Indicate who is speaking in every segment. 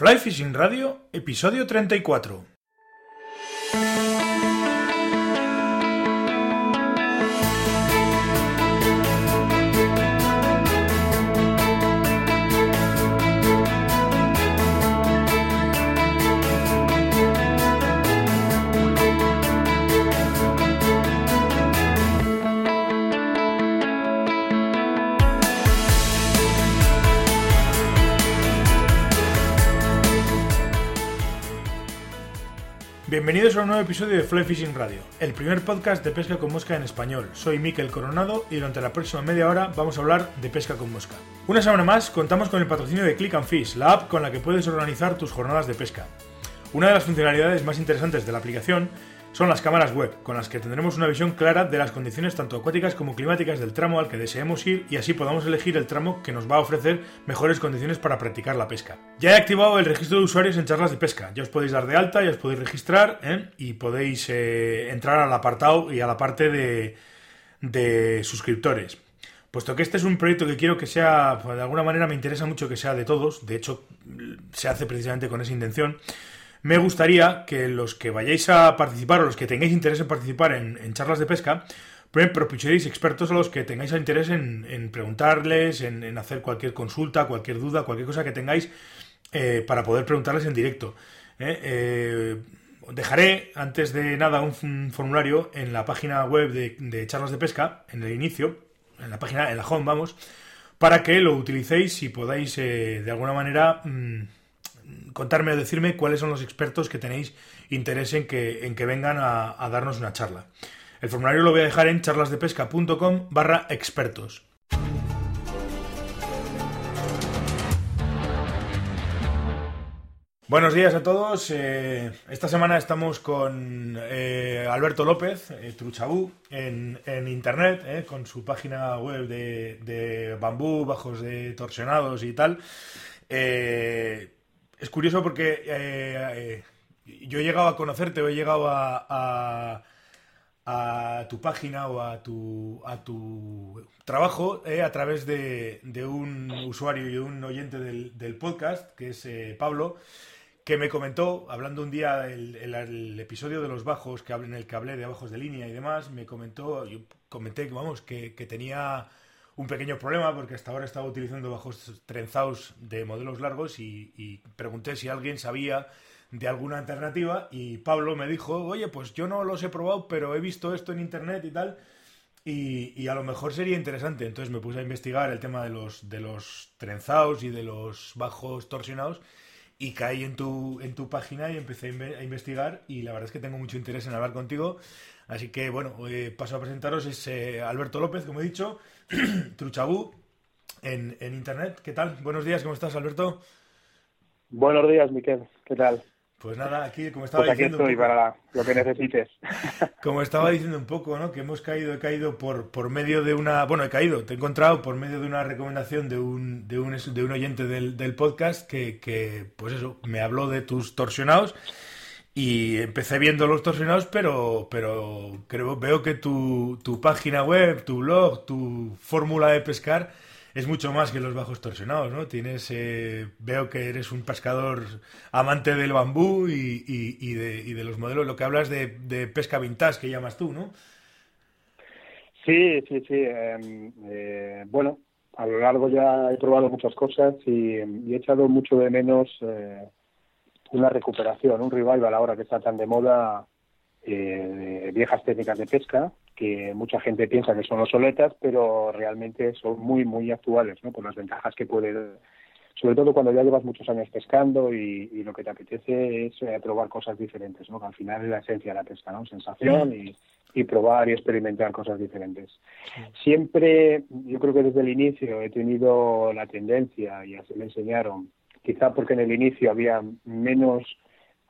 Speaker 1: Fly Fishing Radio, episodio 34. Bienvenidos a un nuevo episodio de Fly Fishing Radio, el primer podcast de pesca con mosca en español. Soy Miquel Coronado y durante la próxima media hora vamos a hablar de pesca con mosca. Una semana más contamos con el patrocinio de Click and Fish, la app con la que puedes organizar tus jornadas de pesca. Una de las funcionalidades más interesantes de la aplicación son las cámaras web, con las que tendremos una visión clara de las condiciones tanto acuáticas como climáticas del tramo al que deseemos ir y así podamos elegir el tramo que nos va a ofrecer mejores condiciones para practicar la pesca. Ya he activado el registro de usuarios en charlas de pesca, ya os podéis dar de alta, ya os podéis registrar ¿eh? y podéis eh, entrar al apartado y a la parte de, de suscriptores. Puesto que este es un proyecto que quiero que sea, pues, de alguna manera me interesa mucho que sea de todos, de hecho se hace precisamente con esa intención, me gustaría que los que vayáis a participar o los que tengáis interés en participar en, charlas de pesca, propusierais expertos a los que tengáis interés en, preguntarles, en, hacer cualquier consulta, cualquier duda, cualquier cosa que tengáis eh, para poder preguntarles en directo. ¿eh? Eh, dejaré, antes de nada, un, formulario en la página web de, charlas de pesca, en el inicio, en la página, en la home, vamos, para que lo utilicéis y podáis, de alguna manera, mm, contarme o decirme cuáles son los expertos que tenéis interés en que, en que vengan a, darnos una charla. El formulario lo voy a dejar en charlasdepesca.com barra expertos. Buenos días a todos. Eh, esta semana estamos con eh, Alberto López, eh, Truchabú, en, internet, con su página web de, de, bambú, bajos de torsionados y tal es curioso porque eh, eh, yo he llegado a conocerte o he llegado a, a, tu página o a tu, a tu trabajo eh, a través de, un usuario y un oyente del, podcast, que es Pablo, que me comentó, hablando un día el, episodio de los bajos, que en el que hablé de bajos de línea y demás, me comentó, yo comenté vamos, que, que tenía un pequeño problema porque hasta ahora estaba utilizando bajos trenzados de modelos largos y, pregunté si alguien sabía de alguna alternativa y Pablo me dijo, oye, pues yo no los he probado, pero he visto esto en internet y tal. Y, a lo mejor sería interesante. Entonces me puse a investigar el tema de los, de los trenzados y de los bajos torsionados y caí en tu, en tu página y empecé a investigar y la verdad es que tengo mucho interés en hablar contigo. Así que bueno, eh, paso a presentaros, es eh, Alberto López, como he dicho, Truchabú en, en Internet. ¿Qué tal? Buenos días, ¿cómo estás, Alberto?
Speaker 2: Buenos días, Miquel. ¿Qué tal?
Speaker 1: Pues nada, aquí como estaba
Speaker 2: pues
Speaker 1: aquí
Speaker 2: estoy para lo que necesites.
Speaker 1: Como estaba diciendo un poco, ¿no? Que hemos caído, he caído por, por medio de una, bueno, he caído, te he encontrado por medio de una recomendación de un, de un, de un oyente del, del podcast que, que, pues eso, me habló de tus torsionados y empecé viendo los torsionados, pero, pero creo, veo que tu, tu página web, tu blog, tu fórmula de pescar es mucho más que los bajos torsionados, ¿no? Tienes, eh, veo que eres un pescador amante del bambú y, y, de, y de, los modelos, lo que hablas de, de, pesca vintage que llamas tú, ¿no?
Speaker 2: Sí, sí, sí. Em, eh, bueno, a lo largo ya he probado muchas cosas y, he echado mucho de menos eh, una recuperación, un revival ahora que está tan de moda eh, viejas técnicas de pesca que mucha gente piensa que son obsoletas, pero realmente son muy, muy actuales, ¿no? Por las ventajas que puede, sobre todo cuando ya llevas muchos años pescando y, lo que te apetece es eh, probar cosas diferentes, ¿no? Que al final es la esencia de la pesca, ¿no? Sensación y, y probar y experimentar cosas diferentes. Siempre, yo creo que desde el inicio he tenido la tendencia, y así me enseñaron, quizá porque en el inicio había menos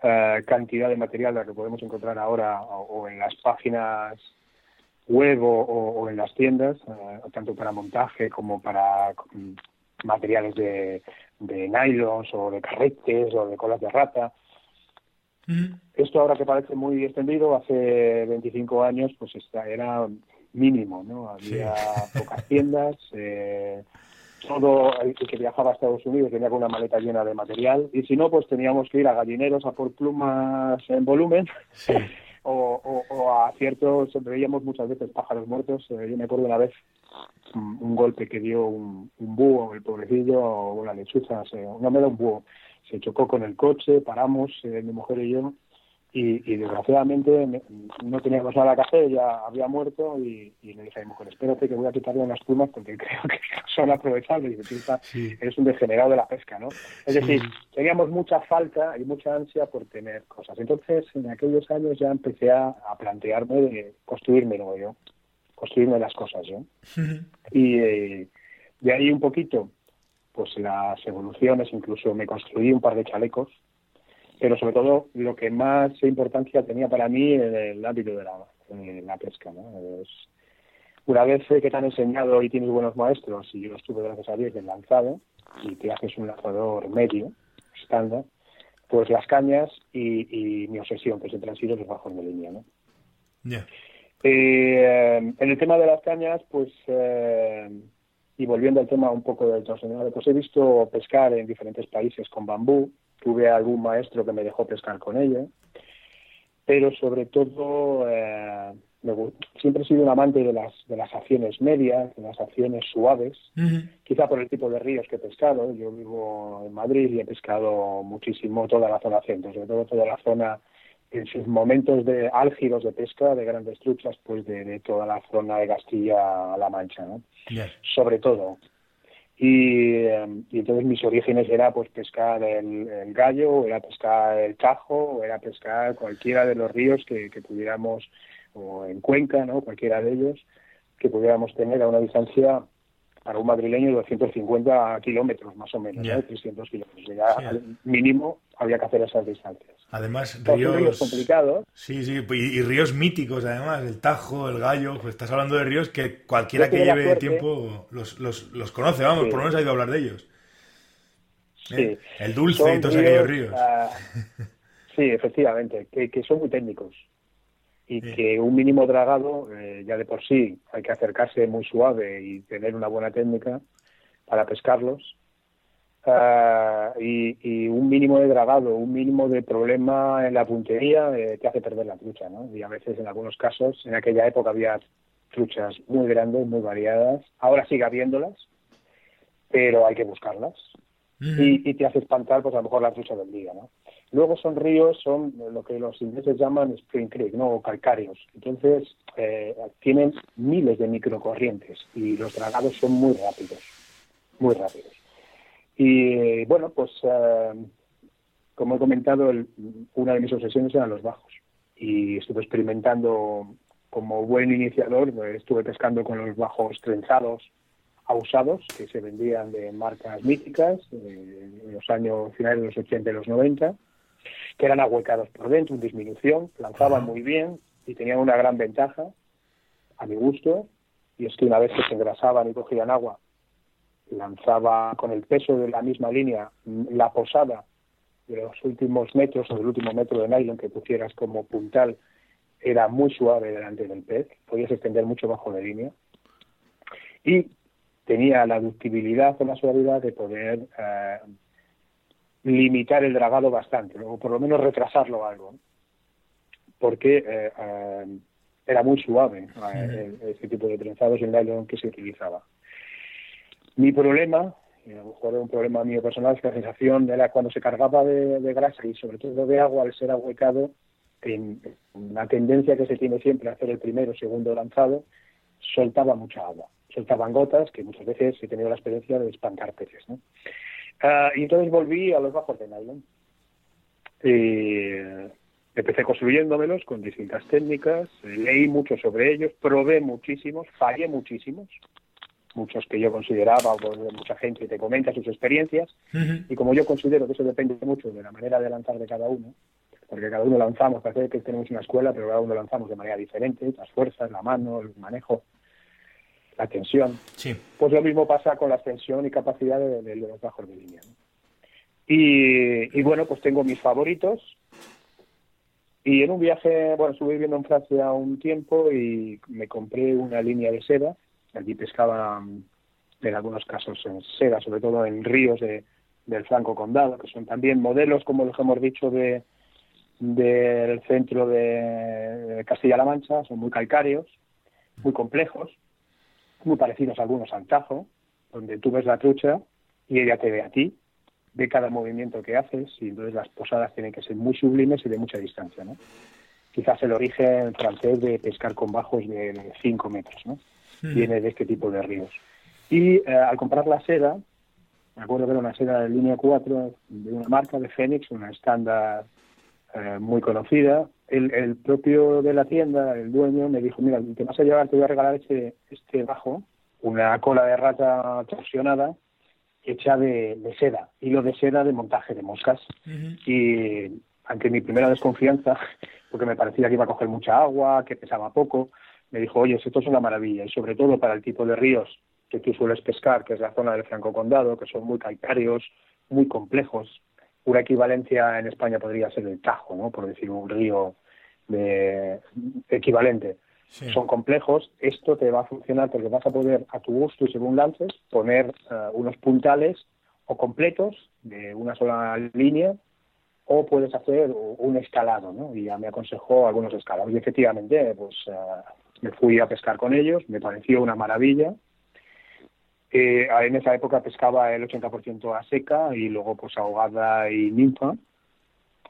Speaker 2: eh, cantidad de material de la que podemos encontrar ahora o, en las páginas web o, en las tiendas, eh, tanto para montaje como para mm, materiales de, de nylons o de carretes o de colas de rata. Esto ahora que parece muy extendido, hace 25 años, pues era mínimo, ¿no? Había pocas tiendas, eh, todo el que viajaba a Estados Unidos tenía con una maleta llena de material y si no, pues teníamos que ir a gallineros a por plumas en volumen o, a ciertos, veíamos muchas veces pájaros muertos. Eh, yo me acuerdo una vez un, golpe que dio un, búho, el pobrecillo, o la lechuza, no me da un búho, se chocó con el coche, paramos, eh, mi mujer y yo, y, desgraciadamente no teníamos nada que hacer, ya había muerto y, le dije a mi mujer, espérate que voy a quitarle unas plumas porque creo que son aprovechables. Y sí. eres un degenerado de la pesca, ¿no? Es decir, teníamos mucha falta y mucha ansia por tener cosas. Entonces, en aquellos años ya empecé a, plantearme de construírmelo yo, construirme las cosas yo. Y eh, de ahí un poquito, pues las evoluciones, incluso me construí un par de chalecos pero sobre todo lo que más importancia tenía para mí en el ámbito de la, pesca. ¿no? una vez que te han enseñado y tienes buenos maestros, y yo estuve gracias a Dios en lanzado, y te haces un lanzador medio, estándar, pues las cañas y, mi obsesión, que han sido los bajos de línea. ¿no? Eh, en el tema de las cañas, pues, eh, y volviendo al tema un poco del torsionado, pues he visto pescar en diferentes países con bambú, tuve algún maestro que me dejó pescar con ella, pero sobre todo eh, siempre he sido un amante de las, de las acciones medias, de las acciones suaves, quizá por el tipo de ríos que he pescado. Yo vivo en Madrid y he pescado muchísimo toda la zona centro, sobre todo toda la zona en sus momentos de álgidos de pesca, de grandes truchas, pues de, toda la zona de Castilla-La Mancha, ¿no? Sobre todo, Em, y, entonces mis orígenes era pues pescar el, gallo, o era pescar el tajo, era pescar cualquiera de los ríos que, pudiéramos, o en Cuenca, ¿no? cualquiera de ellos, que pudiéramos tener a una distancia para un madrileño de 250 kilómetros más o menos, 300 kilómetros. al mínimo había que hacer esas distancias.
Speaker 1: Además, ríos,
Speaker 2: complicados.
Speaker 1: Sí, sí, y, ríos míticos además, el Tajo, el Gallo, pues estás hablando de ríos que cualquiera que lleve tiempo los, los, los, conoce, vamos, por lo menos ha ido a hablar de ellos. ¿Eh? El dulce y todos aquellos ríos. Ah,
Speaker 2: sí, efectivamente, que, que, son muy técnicos y que un mínimo dragado, eh, ya de por sí, hay que acercarse muy suave y tener una buena técnica para pescarlos Ah, y, un mínimo de dragado, un mínimo de problema en la puntería eh, te hace perder la trucha, ¿no? Y a veces, en algunos casos, en aquella época había truchas muy grandes, muy variadas. Ahora sigue habiéndolas, pero hay que buscarlas. Y, te hace espantar, pues a lo mejor la trucha del día, ¿no? Luego son ríos, son lo que los ingleses llaman Spring Creek, ¿no? O calcáreos. Entonces, eh, tienen miles de microcorrientes y los dragados son muy rápidos, muy rápidos. Y bueno, pues eh, como he comentado, una de mis obsesiones eran los bajos. Y estuve experimentando como buen iniciador, estuve pescando con los bajos trenzados usados que se vendían de marcas míticas eh, en los años finales de los 80 y los 90, que eran ahuecados por dentro, en disminución, lanzaban muy bien y tenían una gran ventaja, a mi gusto, y es que una vez que se engrasaban y cogían agua, lanzaba con el peso de la misma línea la posada de los últimos metros o del último metro de nylon que pusieras como puntal era muy suave delante del pez, podías extender mucho bajo de línea. Y tenía la ductibilidad o la suavidad de poder eh, limitar el dragado bastante, o por lo menos retrasarlo algo, porque eh, eh, era muy suave ese tipo de trenzados en nylon que se utilizaba. Mi problema, y a lo mejor es un problema mío personal, es que la sensación era cuando se cargaba de, grasa y sobre todo de agua al ser ahuecado, en, la tendencia que se tiene siempre a hacer el primero o segundo lanzado, soltaba mucha agua. Soltaban gotas que muchas veces he tenido la experiencia de espantar peces. ¿no? Ah, y entonces volví a los bajos de nylon. Y empecé construyéndomelos con distintas técnicas, leí mucho sobre ellos, probé muchísimos, fallé muchísimos, muchos que yo consideraba, o mucha gente te comenta sus experiencias, y como yo considero que eso depende mucho de la manera de lanzar de cada uno, porque cada uno lanzamos, parece que tenemos una escuela, pero cada uno lanzamos de manera diferente, las fuerzas, la mano, el manejo, la tensión. Pues lo mismo pasa con la extensión y capacidad de, los bajos de línea. Y, y, bueno, pues tengo mis favoritos. Y en un viaje, bueno, estuve viviendo en Francia un tiempo y me compré una línea de seda allí pescaba en algunos casos en seda, sobre todo en ríos de, del Franco Condado, que son también modelos, como los hemos dicho, de del centro de Castilla-La Mancha, son muy calcáreos, muy complejos, muy parecidos algunos al Tajo, donde tú ves la trucha y ella te ve a ti, ve cada movimiento que haces y entonces las posadas tienen que ser muy sublimes y de mucha distancia, ¿no? Quizás el origen francés de pescar con bajos de 5 metros, ¿no? Hmm. Viene de este tipo de ríos. Y eh, al comprar la seda, me acuerdo que era una seda de línea 4 de una marca de Fénix, una estándar eh, muy conocida. El, el, propio de la tienda, el dueño, me dijo, mira, te vas a llevar, te voy a regalar este, este bajo, una cola de rata torsionada hecha de, de seda, hilo de seda de montaje de moscas. Y ante mi primera desconfianza, porque me parecía que iba a coger mucha agua, que pesaba poco, me dijo, oye, esto es una maravilla, y sobre todo para el tipo de ríos que tú sueles pescar, que es la zona del Franco Condado, que son muy calcáreos, muy complejos. Una equivalencia en España podría ser el Tajo, ¿no? por decir un río de equivalente. Son complejos, esto te va a funcionar porque vas a poder a tu gusto y según lances poner eh, unos puntales o completos de una sola línea o puedes hacer un escalado, ¿no? Y ya me aconsejó algunos escalados. Y efectivamente, pues eh, me fui a pescar con ellos, me pareció una maravilla. Eh, en esa época pescaba el 80% a seca y luego pues ahogada y ninfa.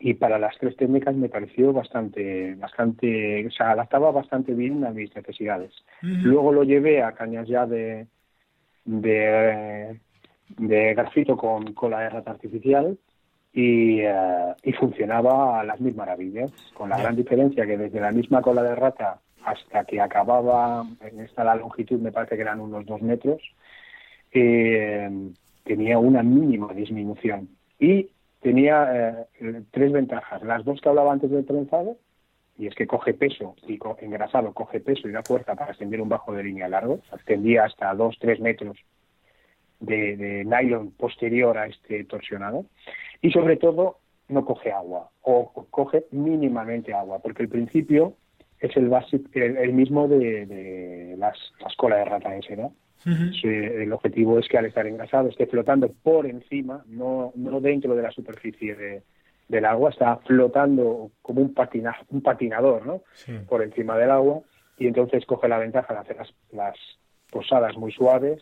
Speaker 2: Y para las tres técnicas me pareció bastante, bastante, o sea, adaptaba bastante bien a mis necesidades. Luego lo llevé a cañas ya de, de, de grafito con cola de rata artificial y, eh, y funcionaba a las mil maravillas, con la gran diferencia que desde la misma cola de rata hasta que acababa, en esta la longitud me parece que eran unos dos metros, eh, tenía una mínima disminución. Y tenía eh, tres ventajas. Las dos que hablaba antes del trenzado, y es que coge peso, y engrasado coge peso y da fuerza para extender un bajo de línea largo, extendía hasta dos, tres metros de, de nylon posterior a este torsionado. Y sobre todo, no coge agua, o coge mínimamente agua, porque el principio es el, básico, el, mismo de, las, las colas de rata ese, ¿no? el objetivo es que al estar engrasado esté flotando por encima, no, no dentro de la superficie de, del agua, está flotando como un, patina, un patinador ¿no? por encima del agua y entonces coge la ventaja de hacer las, las posadas muy suaves,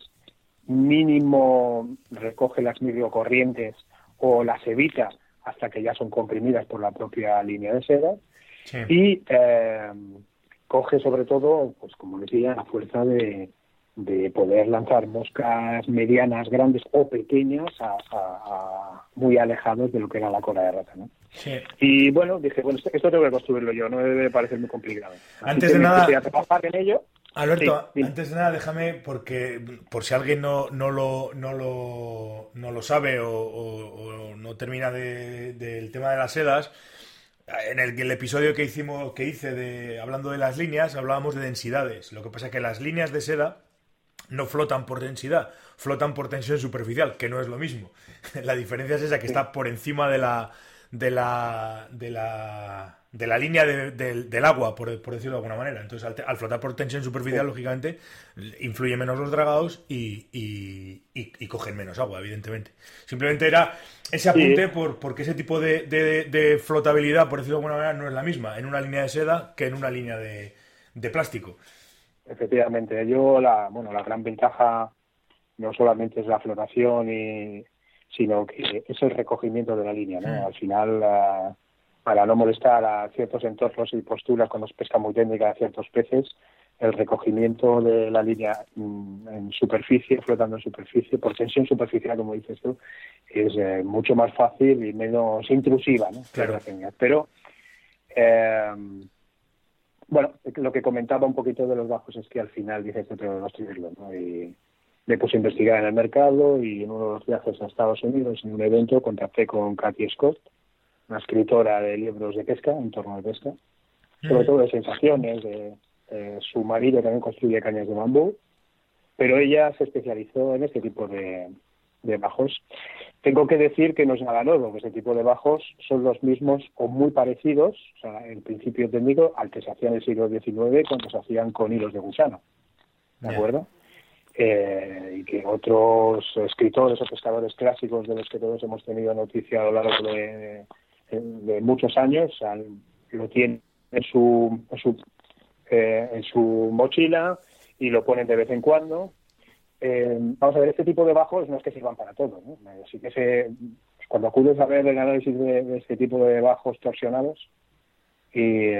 Speaker 2: mínimo recoge las corrientes o las evita hasta que ya son comprimidas por la propia línea de seda y eh, coge sobre todo, pues como decía, la fuerza de, de poder lanzar moscas medianas, grandes o pequeñas a, muy alejados de lo que era la cola de rata, ¿no? Y bueno, dije, bueno, esto, tengo que construirlo yo, no debe parecer muy complicado.
Speaker 1: antes de nada, en ello. Alberto, antes de nada, déjame, porque por si alguien no, no, lo, no, lo, no lo sabe o, no termina del tema de las sedas, en el, episodio que hicimos, que hice de hablando de las líneas, hablábamos de densidades. Lo que pasa es que las líneas de seda no flotan por densidad, flotan por tensión superficial, que no es lo mismo. la diferencia es esa que está por encima de la de la de la, de la línea del agua, por, decirlo de alguna manera. Entonces, al, flotar por tensión superficial, lógicamente, influye menos los dragados y, y, cogen menos agua, evidentemente. Simplemente era ese apunte por, porque ese tipo de, de, flotabilidad, por decirlo de alguna manera, no es la misma en una línea de seda que en una línea de, de plástico.
Speaker 2: Efectivamente, yo la, bueno, la gran ventaja no solamente es la flotación y sino que es el recogimiento de la línea, ¿no? Al final, para no molestar a ciertos entornos y posturas cuando se pesca muy técnica a ciertos peces, el recogimiento de la línea mm, en superficie, flotando en superficie, por tensión superficial, como dices tú, es eh, mucho más fácil y menos intrusiva, ¿no? Claro. Pero eh, bueno, lo que comentaba un poquito de los bajos es que al final dices que tengo que construirlo, ¿no? Y me puse a investigar en el mercado y en uno de los viajes a Estados Unidos, en un evento, contacté con Katy Scott, una escritora de libros de pesca, en torno a pesca, sobre mm. todo de sensaciones, de, su marido también construye cañas de bambú, pero ella se especializó en este tipo de, de bajos. Tengo que decir que no es nada nuevo, que este tipo de bajos son los mismos o muy parecidos, o sea, en principio técnico, al que se hacía en el siglo XIX cuando se hacían con hilos de gusano. ¿De acuerdo? eh, y que otros escritores o pescadores clásicos de los que todos hemos tenido noticia a lo largo de, muchos años lo tienen en su, en su, eh, en su mochila y lo ponen de vez en cuando. Eh, vamos a ver, este tipo de bajos no es que sirvan para todo. ¿no? Así que se, cuando acudes a ver el análisis de, este tipo de bajos torsionados, y,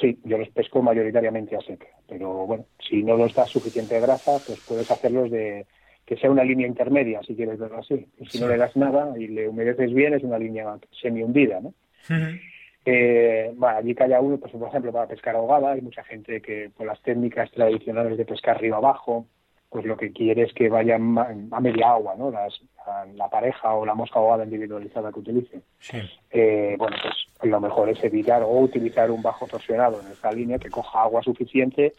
Speaker 2: Sí, yo los pesco mayoritariamente a seca, pero bueno, si no nos da suficiente grasa, pues puedes hacerlos de que sea una línea intermedia, si quieres verlo así. Y si no le das nada y le humedeces bien, es una línea semi hundida, ¿no? eh, bueno, allí haya uno, pues por ejemplo, para pescar ahogada, hay mucha gente que con las técnicas tradicionales de pescar arriba abajo, pues lo que quiere es que vayan a media agua, ¿no? la pareja o la mosca ahogada individualizada que utilice. Eh, bueno, pues lo mejor es evitar o utilizar un bajo torsionado en esta línea que coja agua suficiente.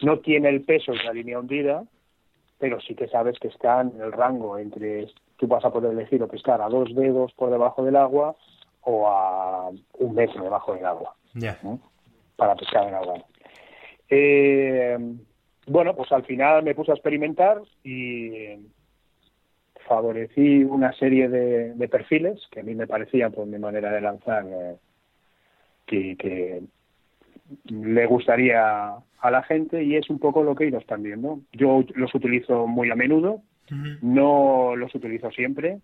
Speaker 2: No tiene el peso de la línea hundida, pero sí que sabes que está en el rango entre, tú vas a poder elegir o pescar a dos dedos por debajo del agua o a un metro debajo del agua. Para pescar en agua. Eh, bueno, pues al final me puse a experimentar y favorecí una serie de, perfiles que a mí me parecían, por mi manera de lanzar, eh, que, le gustaría a la gente y es un poco lo que ellos están viendo. Yo los utilizo muy a menudo, no los utilizo siempre,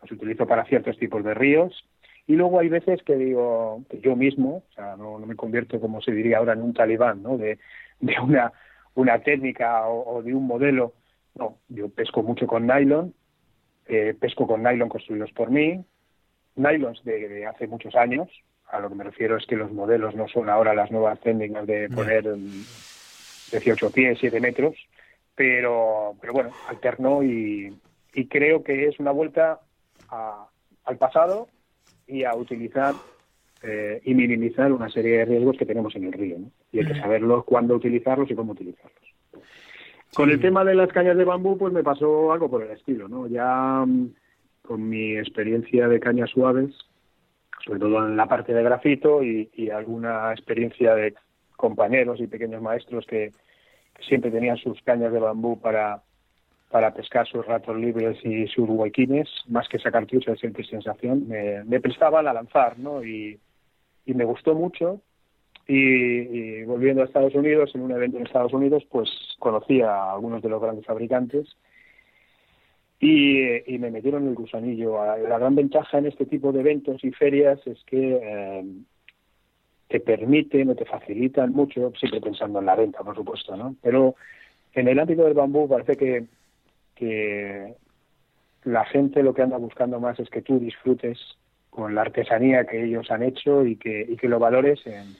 Speaker 2: los utilizo para ciertos tipos de ríos y luego hay veces que digo que yo mismo, o sea, no, me convierto como se diría ahora en un talibán, ¿no? De, de una una técnica o, de un modelo. No, yo pesco mucho con nylon, eh, pesco con nylon construidos por mí, nylons de, hace muchos años. A lo que me refiero es que los modelos no son ahora las nuevas técnicas de poner 18 pies, 7 metros, pero, pero bueno, alterno y, y creo que es una vuelta al pasado y a utilizar eh, y minimizar una serie de riesgos que tenemos en el río. Y hay que saberlo cuándo utilizarlos y cómo utilizarlos. Con el tema de las cañas de bambú, pues me pasó algo por el estilo. ¿no? Ya mm, con mi experiencia de cañas suaves, sobre todo en la parte de grafito y, alguna experiencia de compañeros y pequeños maestros que, siempre tenían sus cañas de bambú para, para pescar sus ratos libres y sus huequines, más que sacar truchas siempre sensación, me, me prestaban a lanzar, ¿no? Y, y me gustó mucho y, volviendo a Estados Unidos, en un evento en Estados Unidos, pues conocí a algunos de los grandes fabricantes y, me metieron el gusanillo. La gran ventaja en este tipo de eventos y ferias es que eh, te permiten o te facilitan mucho, siempre pensando en la venta, por supuesto, ¿no? Pero en el ámbito del bambú parece que, que la gente lo que anda buscando más es que tú disfrutes con la artesanía que ellos han hecho y que, y que lo valores en,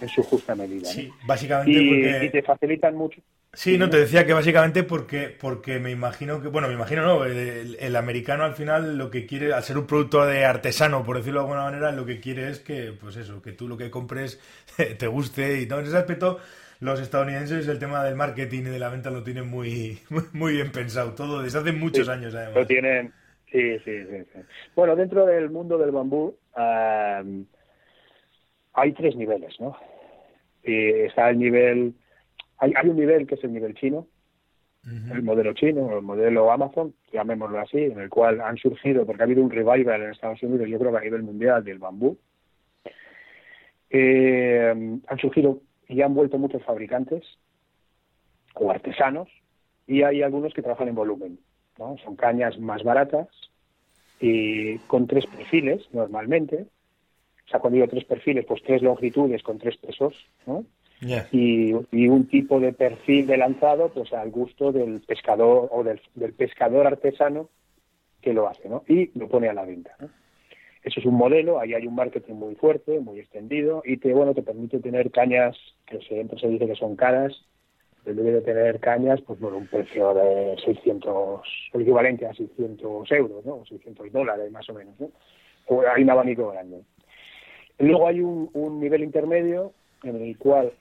Speaker 2: en su justa medida.
Speaker 1: Sí, básicamente
Speaker 2: y, porque... y te facilitan mucho.
Speaker 1: Sí, no, te decía que básicamente porque, porque me imagino que, bueno, me imagino no, el, americano al final lo que quiere, al ser un producto de artesano, por decirlo de alguna manera, lo que quiere es que, pues eso, que tú lo que compres te guste y todo. En ese aspecto, los estadounidenses el tema del marketing y de la venta lo tienen muy, muy, bien pensado, todo desde hace muchos años además.
Speaker 2: Lo tienen, Sí, sí, sí, Bueno, dentro del mundo del bambú hay tres niveles, ¿no? Está el nivel, hay, hay un nivel que es el nivel chino, el modelo chino, el modelo Amazon, llamémoslo así, en el cual han surgido, porque ha habido un revival en Estados Unidos, yo creo que a nivel mundial, del bambú. Eh, han surgido y han vuelto muchos fabricantes o artesanos, y hay algunos que trabajan en volumen. Son cañas más baratas y con tres perfiles normalmente. O sea, cuando digo tres perfiles, pues tres longitudes con tres pesos, ¿no? Y, un tipo de perfil de lanzado, pues al gusto del pescador o del, pescador artesano que lo hace, ¿no? Y lo pone a la venta, Eso es un modelo, ahí hay un marketing muy fuerte, muy extendido y te, bueno, te permite tener cañas que siempre se dice que son caras, debe de tener cañas pues por un precio de 600, el equivalente a 600 euros, ¿no? 600 dólares más o menos, ¿no? hay un abanico grande. Luego hay un, un nivel intermedio en el cual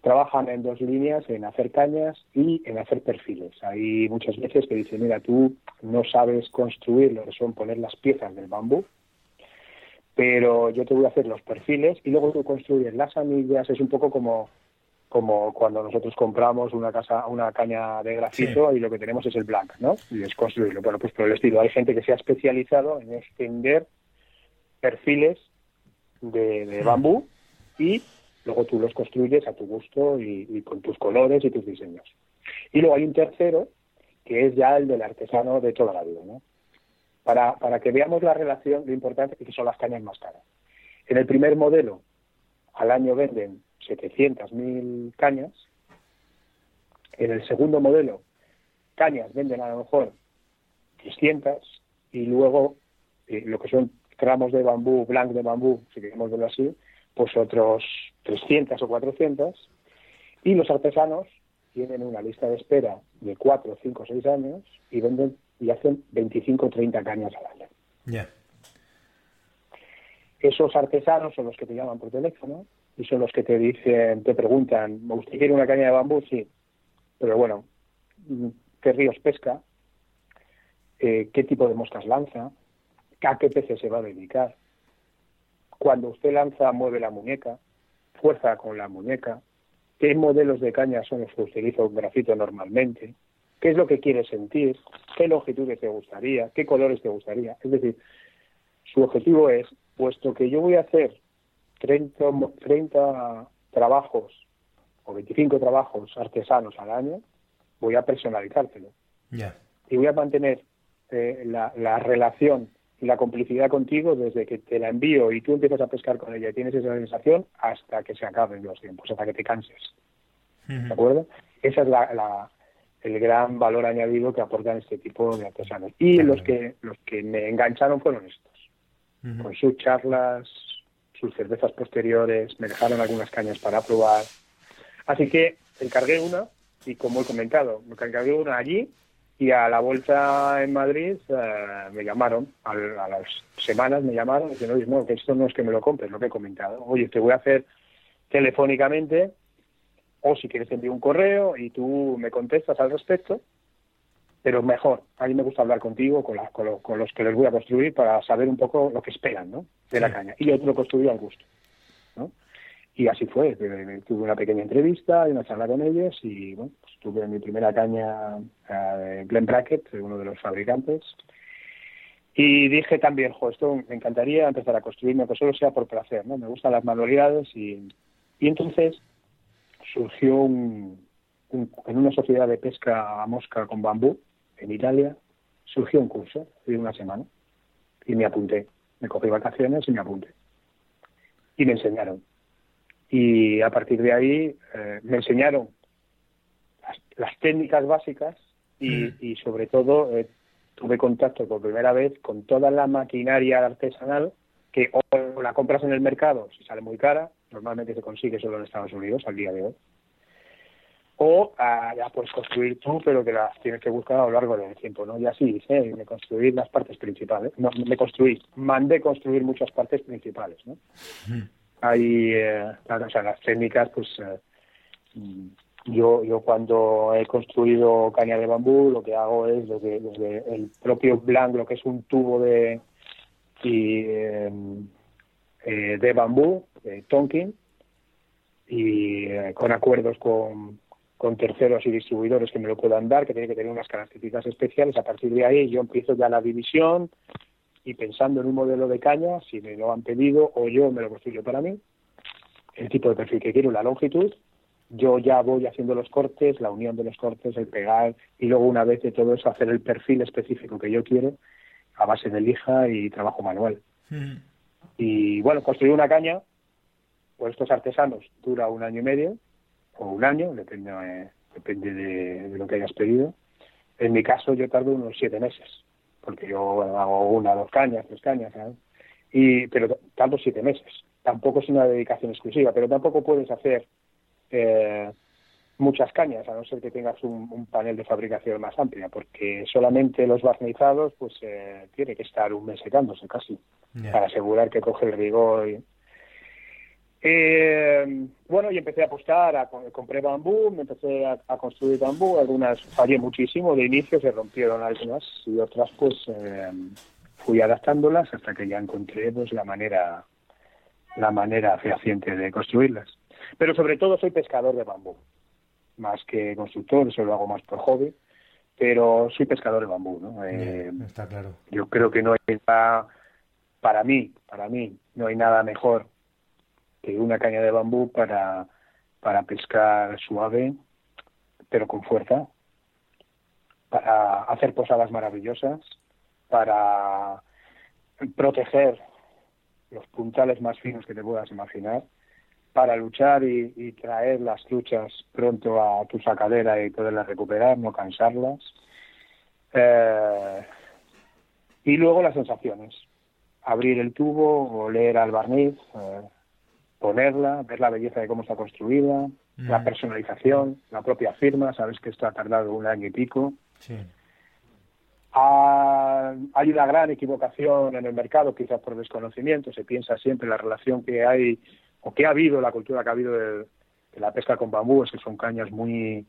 Speaker 2: trabajan en dos líneas, en hacer cañas y en hacer perfiles. Hay muchas veces que dicen, mira, tú no sabes construir lo que son poner las piezas del bambú, pero yo te voy a hacer los perfiles y luego tú construyes las anillas, es un poco como, como cuando nosotros compramos una casa, una caña de grafito y lo que tenemos es el blank, ¿no? Y es construirlo. Bueno, pues por el estilo. Hay gente que se ha especializado en extender perfiles de, bambú y luego tú los construyes a tu gusto y, con tus colores y tus diseños. Y luego hay un tercero que es ya el del artesano de toda la vida, ¿no? Para, para que veamos la relación, lo importante es que son las cañas más caras. En el primer modelo, al año venden 700.000 cañas. En el segundo modelo, cañas venden a lo mejor 300 y luego eh, lo que son tramos de bambú, blanc de bambú, si queremos verlo así, pues otros 300 o 400. Y los artesanos tienen una lista de espera de 4, 5, 6 años y venden y hacen 25 o 30 cañas al año. Esos artesanos son los que te llaman por teléfono y son los que te dicen, te preguntan, ¿usted quiere una caña de bambú? Sí. Pero bueno, ¿qué ríos pesca? Eh, ¿Qué tipo de moscas lanza? ¿A qué peces se va a dedicar? Cuando usted lanza, mueve la muñeca, fuerza con la muñeca. ¿Qué modelos de caña son los que utiliza un grafito normalmente? ¿Qué es lo que quiere sentir? ¿Qué longitudes te gustaría? ¿Qué colores te gustaría? Es decir, su objetivo es, puesto que yo voy a hacer 30, 30 trabajos o 25 trabajos artesanos al año, voy a personalizártelo. Y voy a mantener eh, la, la, relación la complicidad contigo desde que te la envío y tú empiezas a pescar con ella y tienes esa sensación hasta que se acaben los tiempos, hasta que te canses. ¿De acuerdo? Ese es la, el gran valor añadido que aportan este tipo de artesanos. Y los que los que me engancharon fueron estos, con sus charlas, sus cervezas posteriores, me dejaron algunas cañas para probar. Así que encargué una y como he comentado, me encargué una allí y a la vuelta en Madrid eh, me llamaron, a, las semanas me llamaron y diciendo, no, que esto no es que me lo compres, lo que he comentado. Oye, te voy a hacer telefónicamente o si quieres envío un correo y tú me contestas al respecto pero mejor. A mí me gusta hablar contigo, con, con, los que les voy a construir, para saber un poco lo que esperan ¿no? de la caña. Y yo te lo construí al gusto. Y así fue. Tuve una pequeña entrevista y una charla con ellos y bueno, pues tuve mi primera caña eh, Glen Bracket, uno de los fabricantes. Y dije también, jo, esto me encantaría empezar a construirme, que solo sea por placer, ¿no? Me gustan las manualidades y, y entonces surgió un, en una sociedad de pesca a mosca con bambú, en Italia, surgió un curso de una semana y me apunté. Me cogí vacaciones y me apunté. Y me enseñaron. Y a partir de ahí eh, me enseñaron las, técnicas básicas y, mm. y sobre todo eh, tuve contacto por primera vez con toda la maquinaria artesanal que o la compras en el mercado si sale muy cara, normalmente se consigue solo en Estados Unidos al día de hoy, o ah, ya puedes construir tú, pero que las tienes que buscar a lo largo del tiempo, ¿no? Y así hice, me construir las partes principales. No, me construí, mandé construir muchas partes principales, ¿no? Hay, eh, o sea, las técnicas, pues, eh, yo, yo cuando he construido caña de bambú, lo que hago es desde, el propio blanco, que es un tubo de, y, em, eh, de bambú, de Tonkin, y con acuerdos con con terceros y distribuidores que me lo puedan dar, que tiene que tener unas características especiales. A partir de ahí yo empiezo ya la división y pensando en un modelo de caña, si me lo han pedido o yo me lo construyo para mí, el tipo de perfil que quiero, la longitud, yo ya voy haciendo los cortes, la unión de los cortes, el pegar y luego una vez de todo eso hacer el perfil específico que yo quiero a base de lija y trabajo manual. Y bueno, construir una caña, por estos artesanos dura un año y medio, o un año, depende, eh, depende de, lo que hayas pedido. En mi caso yo tardo unos siete meses, porque yo hago una, dos cañas, tres cañas, Y, pero tardo siete meses. Tampoco es una dedicación exclusiva, pero tampoco puedes hacer eh, muchas cañas, a no ser que tengas un, panel de fabricación más amplia, porque solamente los barnizados, pues eh, tiene que estar un mes secándose casi, para asegurar que coge el rigor. Y, eh, bueno, y empecé a apostar, a, compré bambú, me empecé a, construir bambú, algunas fallé muchísimo, de inicio se rompieron algunas y otras pues eh, fui adaptándolas hasta que ya encontré pues la manera la manera fehaciente de construirlas. Pero sobre todo soy pescador de bambú, más que constructor, eso lo hago más por hobby, pero soy pescador de bambú, ¿no?
Speaker 1: Eh, está claro.
Speaker 2: Yo creo que no hay nada, para mí, para mí, no hay nada mejor que una caña de bambú para, para pescar suave, pero con fuerza, para hacer posadas maravillosas, para proteger los puntales más finos que te puedas imaginar, para luchar y, traer las truchas pronto a tu sacadera y poderlas recuperar, no cansarlas. Eh, y luego las sensaciones. Abrir el tubo, oler al barniz, eh, ponerla, ver la belleza de cómo está construida, la mm. personalización, la propia firma, sabes que esto ha tardado un año y pico. Sí. hay una gran equivocación en el mercado, quizás por desconocimiento, se piensa siempre en la relación que hay o que ha habido, la cultura que ha habido de, la pesca con bambú, es que son cañas muy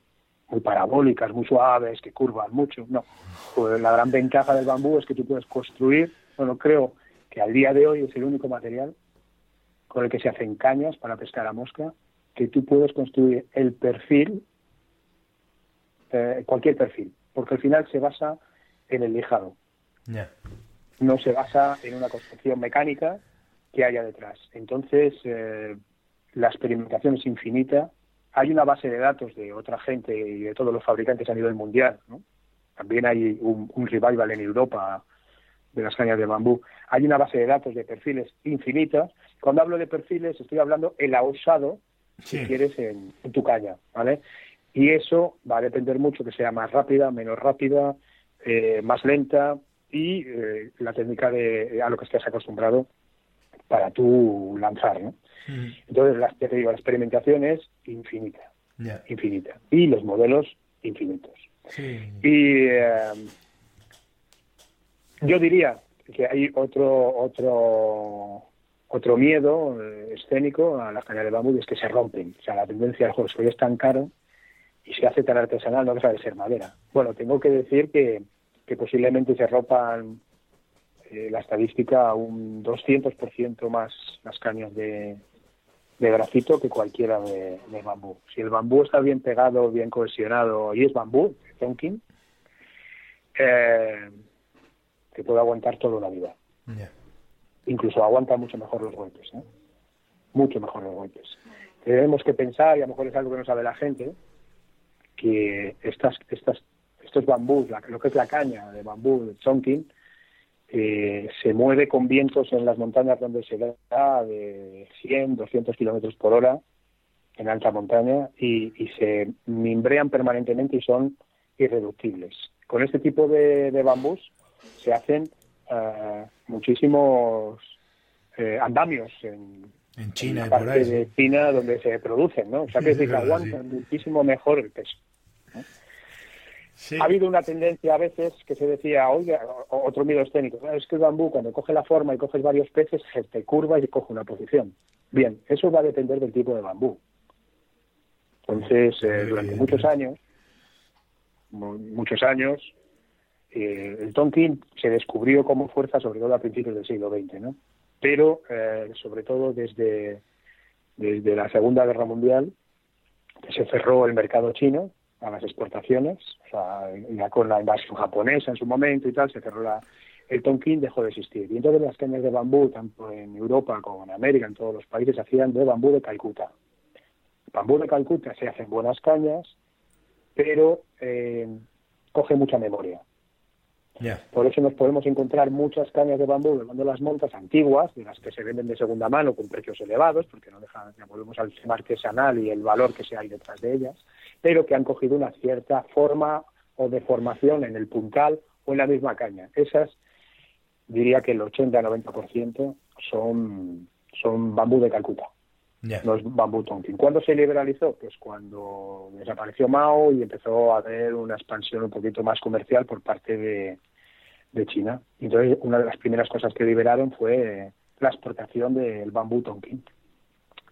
Speaker 2: muy parabólicas, muy suaves, que curvan mucho. No, pues la gran ventaja del bambú es que tú puedes construir, bueno, creo que al día de hoy es el único material con el que se hacen cañas para pescar a mosca, que tú puedes construir el perfil, eh, cualquier perfil, porque al final se basa en el lijado. No se basa en una construcción mecánica que haya detrás. Entonces, eh, la experimentación es infinita. Hay una base de datos de otra gente y de todos los fabricantes a nivel mundial. También hay un, un revival en Europa de las cañas de bambú, hay una base de datos de perfiles infinitas. Cuando hablo de perfiles, estoy hablando el usado, si quieres, en, tu caña, ¿vale? Y eso va a depender mucho que sea más rápida, menos rápida, eh, más lenta y eh, la técnica de a lo que estés acostumbrado para tú lanzar, ¿no? Entonces, la, la experimentación es infinita, infinita. Y los modelos infinitos. Y eh, yo diría que hay otro otro otro miedo eh, escénico a las cañas de bambú y es que se rompen. O sea, la tendencia del juego es tan caro y se hace tan artesanal, no deja de ser madera. Bueno, tengo que decir que, que posiblemente se rompan eh, la estadística un 200% más las cañas de, de grafito que cualquiera de, bambú. Si el bambú está bien pegado, bien cohesionado y es bambú, Tonkin, eh, que puede aguantar toda la vida. Incluso aguanta mucho mejor los golpes, ¿eh? mucho mejor los golpes. Tenemos que pensar, y a lo mejor es algo que no sabe la gente, que estas, estas, estos bambús, lo que es la caña de bambú, de chonking, eh, se mueve con vientos en las montañas donde se da de 100, 200 kilómetros por hora en alta montaña y, se mimbrean permanentemente y son irreductibles. Con este tipo de, de bambús se hacen uh, muchísimos eh, andamios en,
Speaker 1: en China,
Speaker 2: en la parte de China donde se producen, ¿no? O sea que, se aguantan muchísimo mejor el peso. Ha habido una tendencia a veces que se decía, oiga, otro miedo escénico, es que el bambú cuando coge la forma y coges varios peces, se te curva y coge una posición. Bien, eso va a depender del tipo de bambú. Entonces, eh, durante muchos años, muchos años, eh, el Tonkin se descubrió como fuerza sobre todo a principios del siglo XX, ¿no? Pero eh, sobre todo desde, desde la Segunda Guerra Mundial, que se cerró el mercado chino a las exportaciones, o sea, ya con la invasión japonesa en su momento y tal, se cerró la, el Tonkin dejó de existir. Y entonces las cañas de bambú, tanto en Europa como en América, en todos los países, se hacían de bambú de Calcuta. Bambú de Calcuta se hacen buenas cañas, pero eh, coge mucha memoria. Por eso nos podemos encontrar muchas cañas de bambú de las montas antiguas, de las que se venden de segunda mano con precios elevados, porque no dejan, ya volvemos al tema artesanal y el valor que se hay detrás de ellas, pero que han cogido una cierta forma o deformación en el puntal o en la misma caña. Esas, diría que el 80-90% son, son bambú de Calcuta. No es bambú tonkin. ¿Cuándo se liberalizó? Pues cuando desapareció Mao y empezó a haber una expansión un poquito más comercial por parte de, de China. Entonces, una de las primeras cosas que liberaron fue la exportación del bambú tonkin.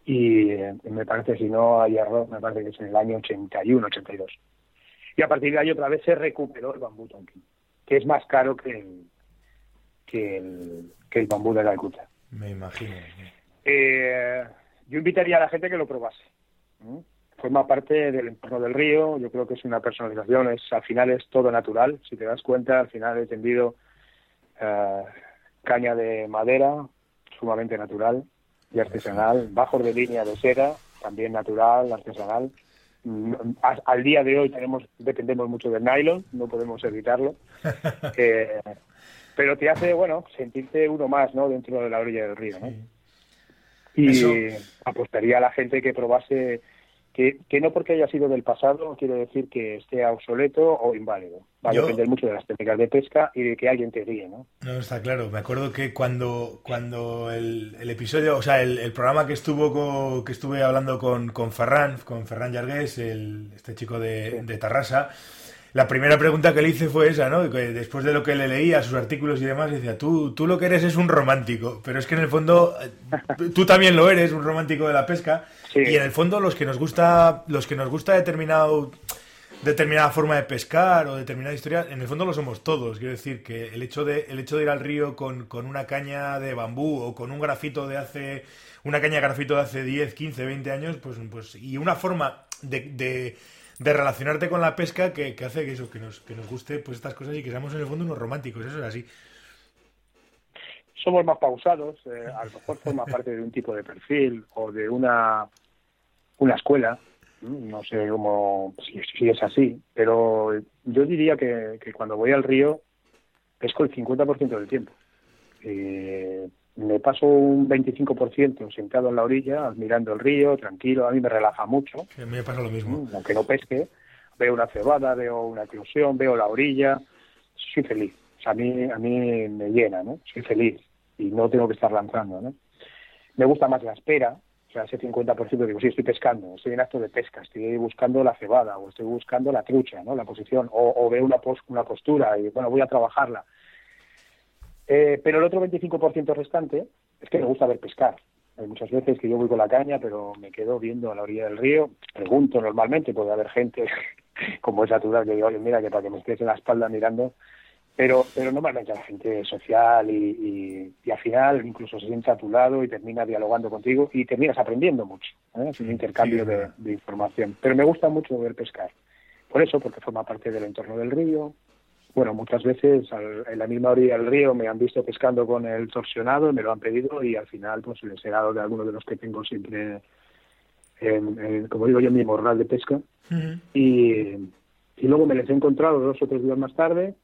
Speaker 2: Y eh, me parece, si no hay error, me parece que es en el año 81, 82. Y a partir de ahí otra vez se recuperó el bambú tonkin, que es más caro que el, que el, que el bambú de Calcuta.
Speaker 1: Me imagino.
Speaker 2: Eh, yo invitaría a la gente que lo probase. Forma parte del entorno del río, yo creo que es una personalización, es al final es todo natural, si te das cuenta, al final he tendido eh, caña de madera, sumamente natural y artesanal, bajos de línea de cera, también natural, artesanal. Al día de hoy tenemos dependemos mucho del nylon, no podemos evitarlo. Eh, pero te hace, bueno, sentirte uno más, ¿no? Dentro de la orilla del río, ¿no? Y apostaría a la gente que probase que, no porque haya sido del pasado quiere decir que esté obsoleto o inválido. Va a depender mucho de las técnicas de pesca y de que alguien te guíe, ¿no?
Speaker 1: No, está claro. Me acuerdo que cuando, cuando el, episodio, o sea, el, programa que estuvo que estuve hablando con, con Ferran, con Ferran Yargués, el, este chico de, de Tarrasa, la primera pregunta que le hice fue esa, ¿no? Que después de lo que le leía, sus artículos y demás, decía, tú, tú lo que eres es un romántico, pero es que en el fondo eh, tú también lo eres, un romántico de la pesca, y en el fondo los que nos gusta, los que nos gusta determinado determinada forma de pescar o determinada historia, en el fondo lo somos todos. Quiero decir que el hecho de, el hecho de ir al río con, con una caña de bambú o con un grafito de hace, una caña de grafito de hace 10, 15, 20 años, pues, pues y una forma de de relacionarte con la pesca que, hace que eso, que nos, que nos guste pues estas cosas y que seamos en el fondo unos románticos, eso es así.
Speaker 2: Somos más pausados, eh, a lo mejor forma parte de un tipo de perfil o de una, una escuela, no sé cómo, si, es así, pero yo diría que, que cuando voy al río pesco el 50% del tiempo. Eh, me paso un 25% sentado en la orilla, mirando el río, tranquilo, a mí me relaja mucho.
Speaker 1: A mí me pasa lo mismo.
Speaker 2: Mm, aunque no pesque, veo una cebada, veo una eclosión, veo la orilla, soy feliz. a mí, a mí me llena, ¿no? Soy feliz y no tengo que estar lanzando, ¿no? Me gusta más la espera, o sea, ese 50% digo, sí, estoy pescando, estoy en acto de pesca, estoy buscando la cebada o estoy buscando la trucha, ¿no? La posición, o, veo una, una postura y, bueno, voy a trabajarla eh, pero el otro 25% restante es que me gusta ver pescar. Hay muchas veces que yo voy con la caña, pero me quedo viendo a la orilla del río. Pregunto normalmente, puede haber gente como es natural que diga, oye, mira, que para que me estés en la espalda mirando. Pero, pero normalmente la gente social y, y, al final incluso se sienta a tu lado y termina dialogando contigo y terminas aprendiendo mucho. ¿eh? Es un intercambio de, de información. Pero me gusta mucho ver pescar. Por eso, porque forma parte del entorno del río, bueno, muchas veces en la misma orilla del río me han visto pescando con el torsionado, me lo han pedido y al final pues les he dado de algunos de los que tengo siempre, en, como digo yo, en mi morral de pesca. y, luego me les he encontrado dos o tres días más tarde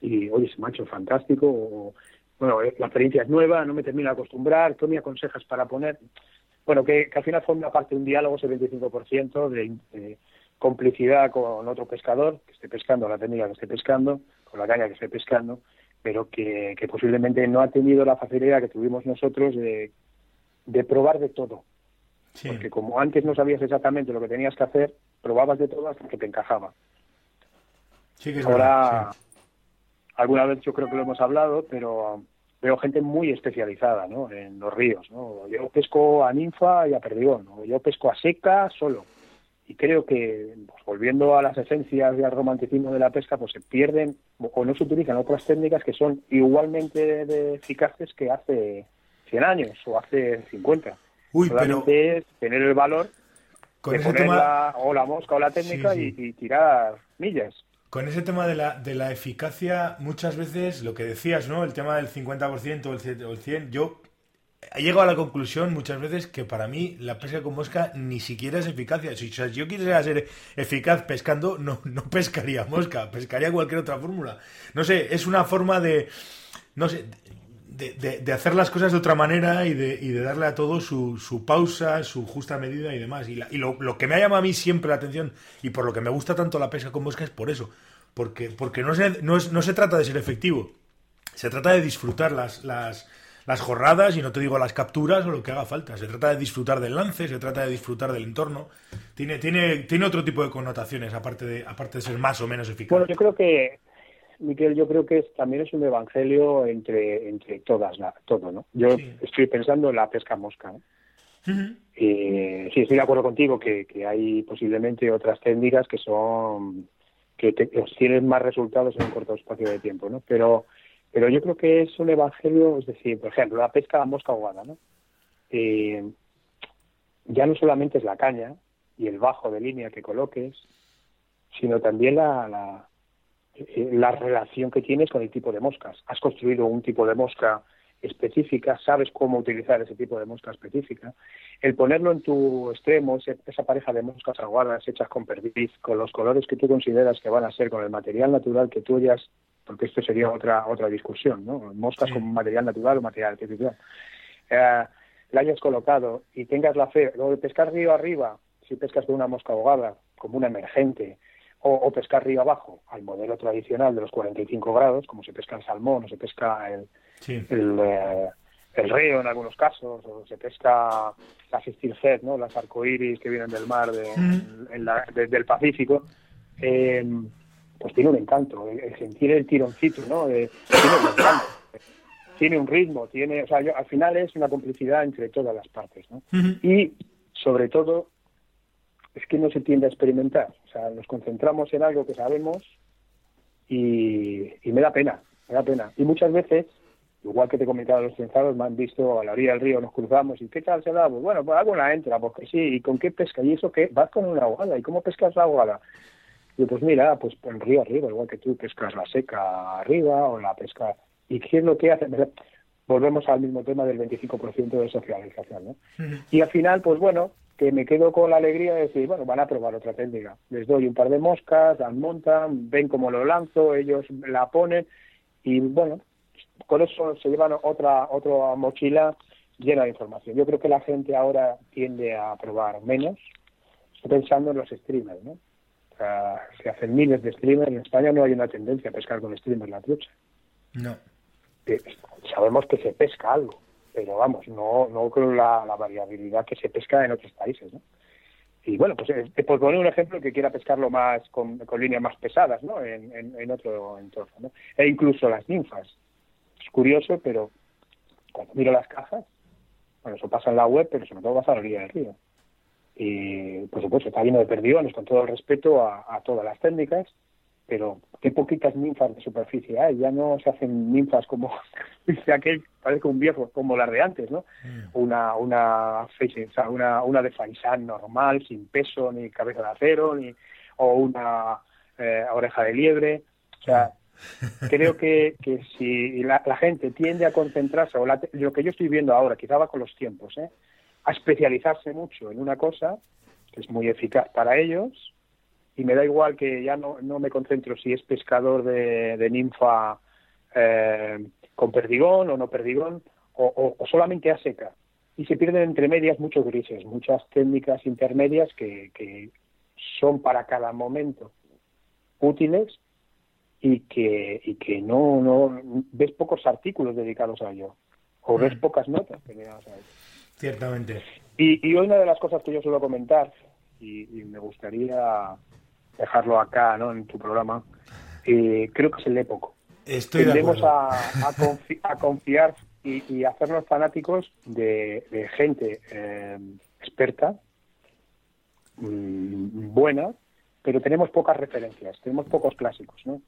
Speaker 2: y, oye, se me ha hecho fantástico. bueno, eh, la experiencia es nueva, no me termino de acostumbrar, ¿qué me aconsejas para poner? Bueno, que, al final forma parte de un diálogo ese 25% de, de complicidad con otro pescador que esté pescando la técnica que esté pescando, con la caña que esté pescando, pero que, posiblemente no ha tenido la facilidad que tuvimos nosotros de, de probar de todo. Porque como antes no sabías exactamente lo que tenías que hacer, probabas de todo hasta que te encajaba. Ahora, alguna vez yo creo que lo hemos hablado, pero veo gente muy especializada ¿no? en los ríos. ¿no? Yo pesco a ninfa y a perdigón, o yo pesco a seca solo y creo que pues, volviendo a las esencias y al romanticismo de la pesca pues se pierden o no se utilizan otras técnicas que son igualmente eficaces que hace 100 años o hace 50 Uy, Solamente es tener el valor de poner la, o la mosca o la técnica Y, tirar millas.
Speaker 1: Con ese tema de la, de la eficacia, muchas veces lo que decías, ¿no? El tema del 50% o el 100%, yo he llegado a la conclusión muchas veces que para mí la pesca con mosca ni siquiera es eficacia. Si, yo quisiera ser eficaz pescando, no, no pescaría mosca, pescaría cualquier otra fórmula. No sé, es una forma de, no sé, de, hacer las cosas de otra manera y de, y de darle a todo su, su, pausa, su justa medida y demás. Y, lo, que me ha llamado a mí siempre la atención y por lo que me gusta tanto la pesca con mosca es por eso. Porque, porque no, se, no, no se trata de ser efectivo, se trata de disfrutar las, las las jornadas y no te digo las capturas o lo que haga falta. Se trata de disfrutar del lance, se trata de disfrutar del entorno. Tiene, tiene, tiene otro tipo de connotaciones, aparte de, aparte de ser más o menos eficaz.
Speaker 2: Bueno, yo creo que, Miquel, yo creo que también es un evangelio entre, entre todas, la, todo, ¿no? Yo estoy pensando en la pesca mosca, y, sí, estoy de acuerdo contigo que, que hay posiblemente otras técnicas que son que tienen más resultados en un corto espacio de tiempo, ¿no? Pero pero yo creo que es un evangelio, es decir, por ejemplo, la pesca a mosca ahogada, ¿no? Eh, ya no solamente es la caña y el bajo de línea que coloques, sino también la, la, eh, la relación que tienes con el tipo de moscas. Has construido un tipo de mosca específica, sabes cómo utilizar ese tipo de mosca específica. El ponerlo en tu extremo, esa pareja de moscas aguadas hechas con perdiz, con los colores que tú consideras que van a ser, con el material natural que tú hayas, porque esto sería otra otra discusión, ¿no? Moscas con material natural o material artificial. Eh, la hayas colocado y tengas la fe, de pescar río arriba, si pescas con una mosca ahogada, como una emergente, o, pescar río abajo, al modelo tradicional de los 45 grados, como se pesca el salmón o se pesca el, el, eh, el, río en algunos casos, o se pesca las steelhead, ¿no? las arcoíris que vienen del mar de, en la, del Pacífico, eh, pues tiene un encanto, el, sentir el tironcito, ¿no? tiene un encanto tiene un ritmo, tiene, o sea, al final es una complicidad entre todas las partes, ¿no? Y sobre todo es que no se tiende a experimentar, o sea, nos concentramos en algo que sabemos y, me da pena, me da pena. Y muchas veces, igual que te comentaba los censados, me han visto a la orilla del río, nos cruzamos y ¿qué tal se da? Pues bueno, pues alguna entra, porque sí, ¿y con qué pesca? ¿Y eso qué? Vas con una ahogada, ¿y cómo pescas la ahogada? Y pues mira, pues en río arriba, igual que tú pescas la seca arriba o la pesca ¿Y qué es lo que hace? Volvemos al mismo tema del 25% de socialización, ¿no? Y al final, pues bueno, que me quedo con la alegría de decir, bueno, van a probar otra técnica. Les doy un par de moscas, las montan, ven cómo lo lanzo, ellos la ponen y bueno, con eso se llevan otra otra mochila llena de información. Yo creo que la gente ahora tiende a probar menos, pensando en los streamers, ¿no? Sea, se hacen miles de streamers. En España no hay una tendencia a pescar con streamers la trucha.
Speaker 1: No
Speaker 2: sabemos que se pesca algo, pero vamos, no, no con la, variabilidad que se pesca en otros países, ¿no? Y bueno, pues eh, por poner un ejemplo que quiera pescarlo más con, líneas más pesadas, ¿no? En, en, otro entorno, ¿no? E incluso las ninfas. Es curioso, pero cuando miro las cajas, bueno, eso pasa en la web, pero sobre todo pasa a la orilla del río. Y, por supuesto, está lleno de perdiones, con todo el respeto a todas las técnicas, pero qué poquitas ninfas de superficie hay, ya no se hacen ninfas como dice aquel, parece un viejo, como las de antes, ¿no? Mm. Una, una, una, una de faisán normal, sin peso, ni cabeza de acero, ni, o una eh, oreja de liebre, o sea, creo que, que si la, gente tiende a concentrarse, o lo que yo estoy viendo ahora, quizá va con los tiempos, ¿eh? A especializarse mucho en una cosa, que es muy eficaz para ellos, y me da igual que ya no, no me concentro si es pescador de, ninfa eh, con perdigón o no perdigón o, solamente a seca. Y se pierden entre medias muchos grises, muchas técnicas intermedias que, que son para cada momento útiles y que, y que no, no ves pocos artículos dedicados a ello o ves mm. pocas notas dedicadas a ello.
Speaker 1: Ciertamente.
Speaker 2: Y, y una de las cosas que yo suelo comentar y, y me gustaría dejarlo acá, ¿no? En tu programa. Eh, creo que es el época.
Speaker 1: Estoy
Speaker 2: Tendemos a, a, confiar y, hacernos fanáticos de, gente eh, experta, mm, buena, pero tenemos pocas referencias, tenemos pocos clásicos, ¿no?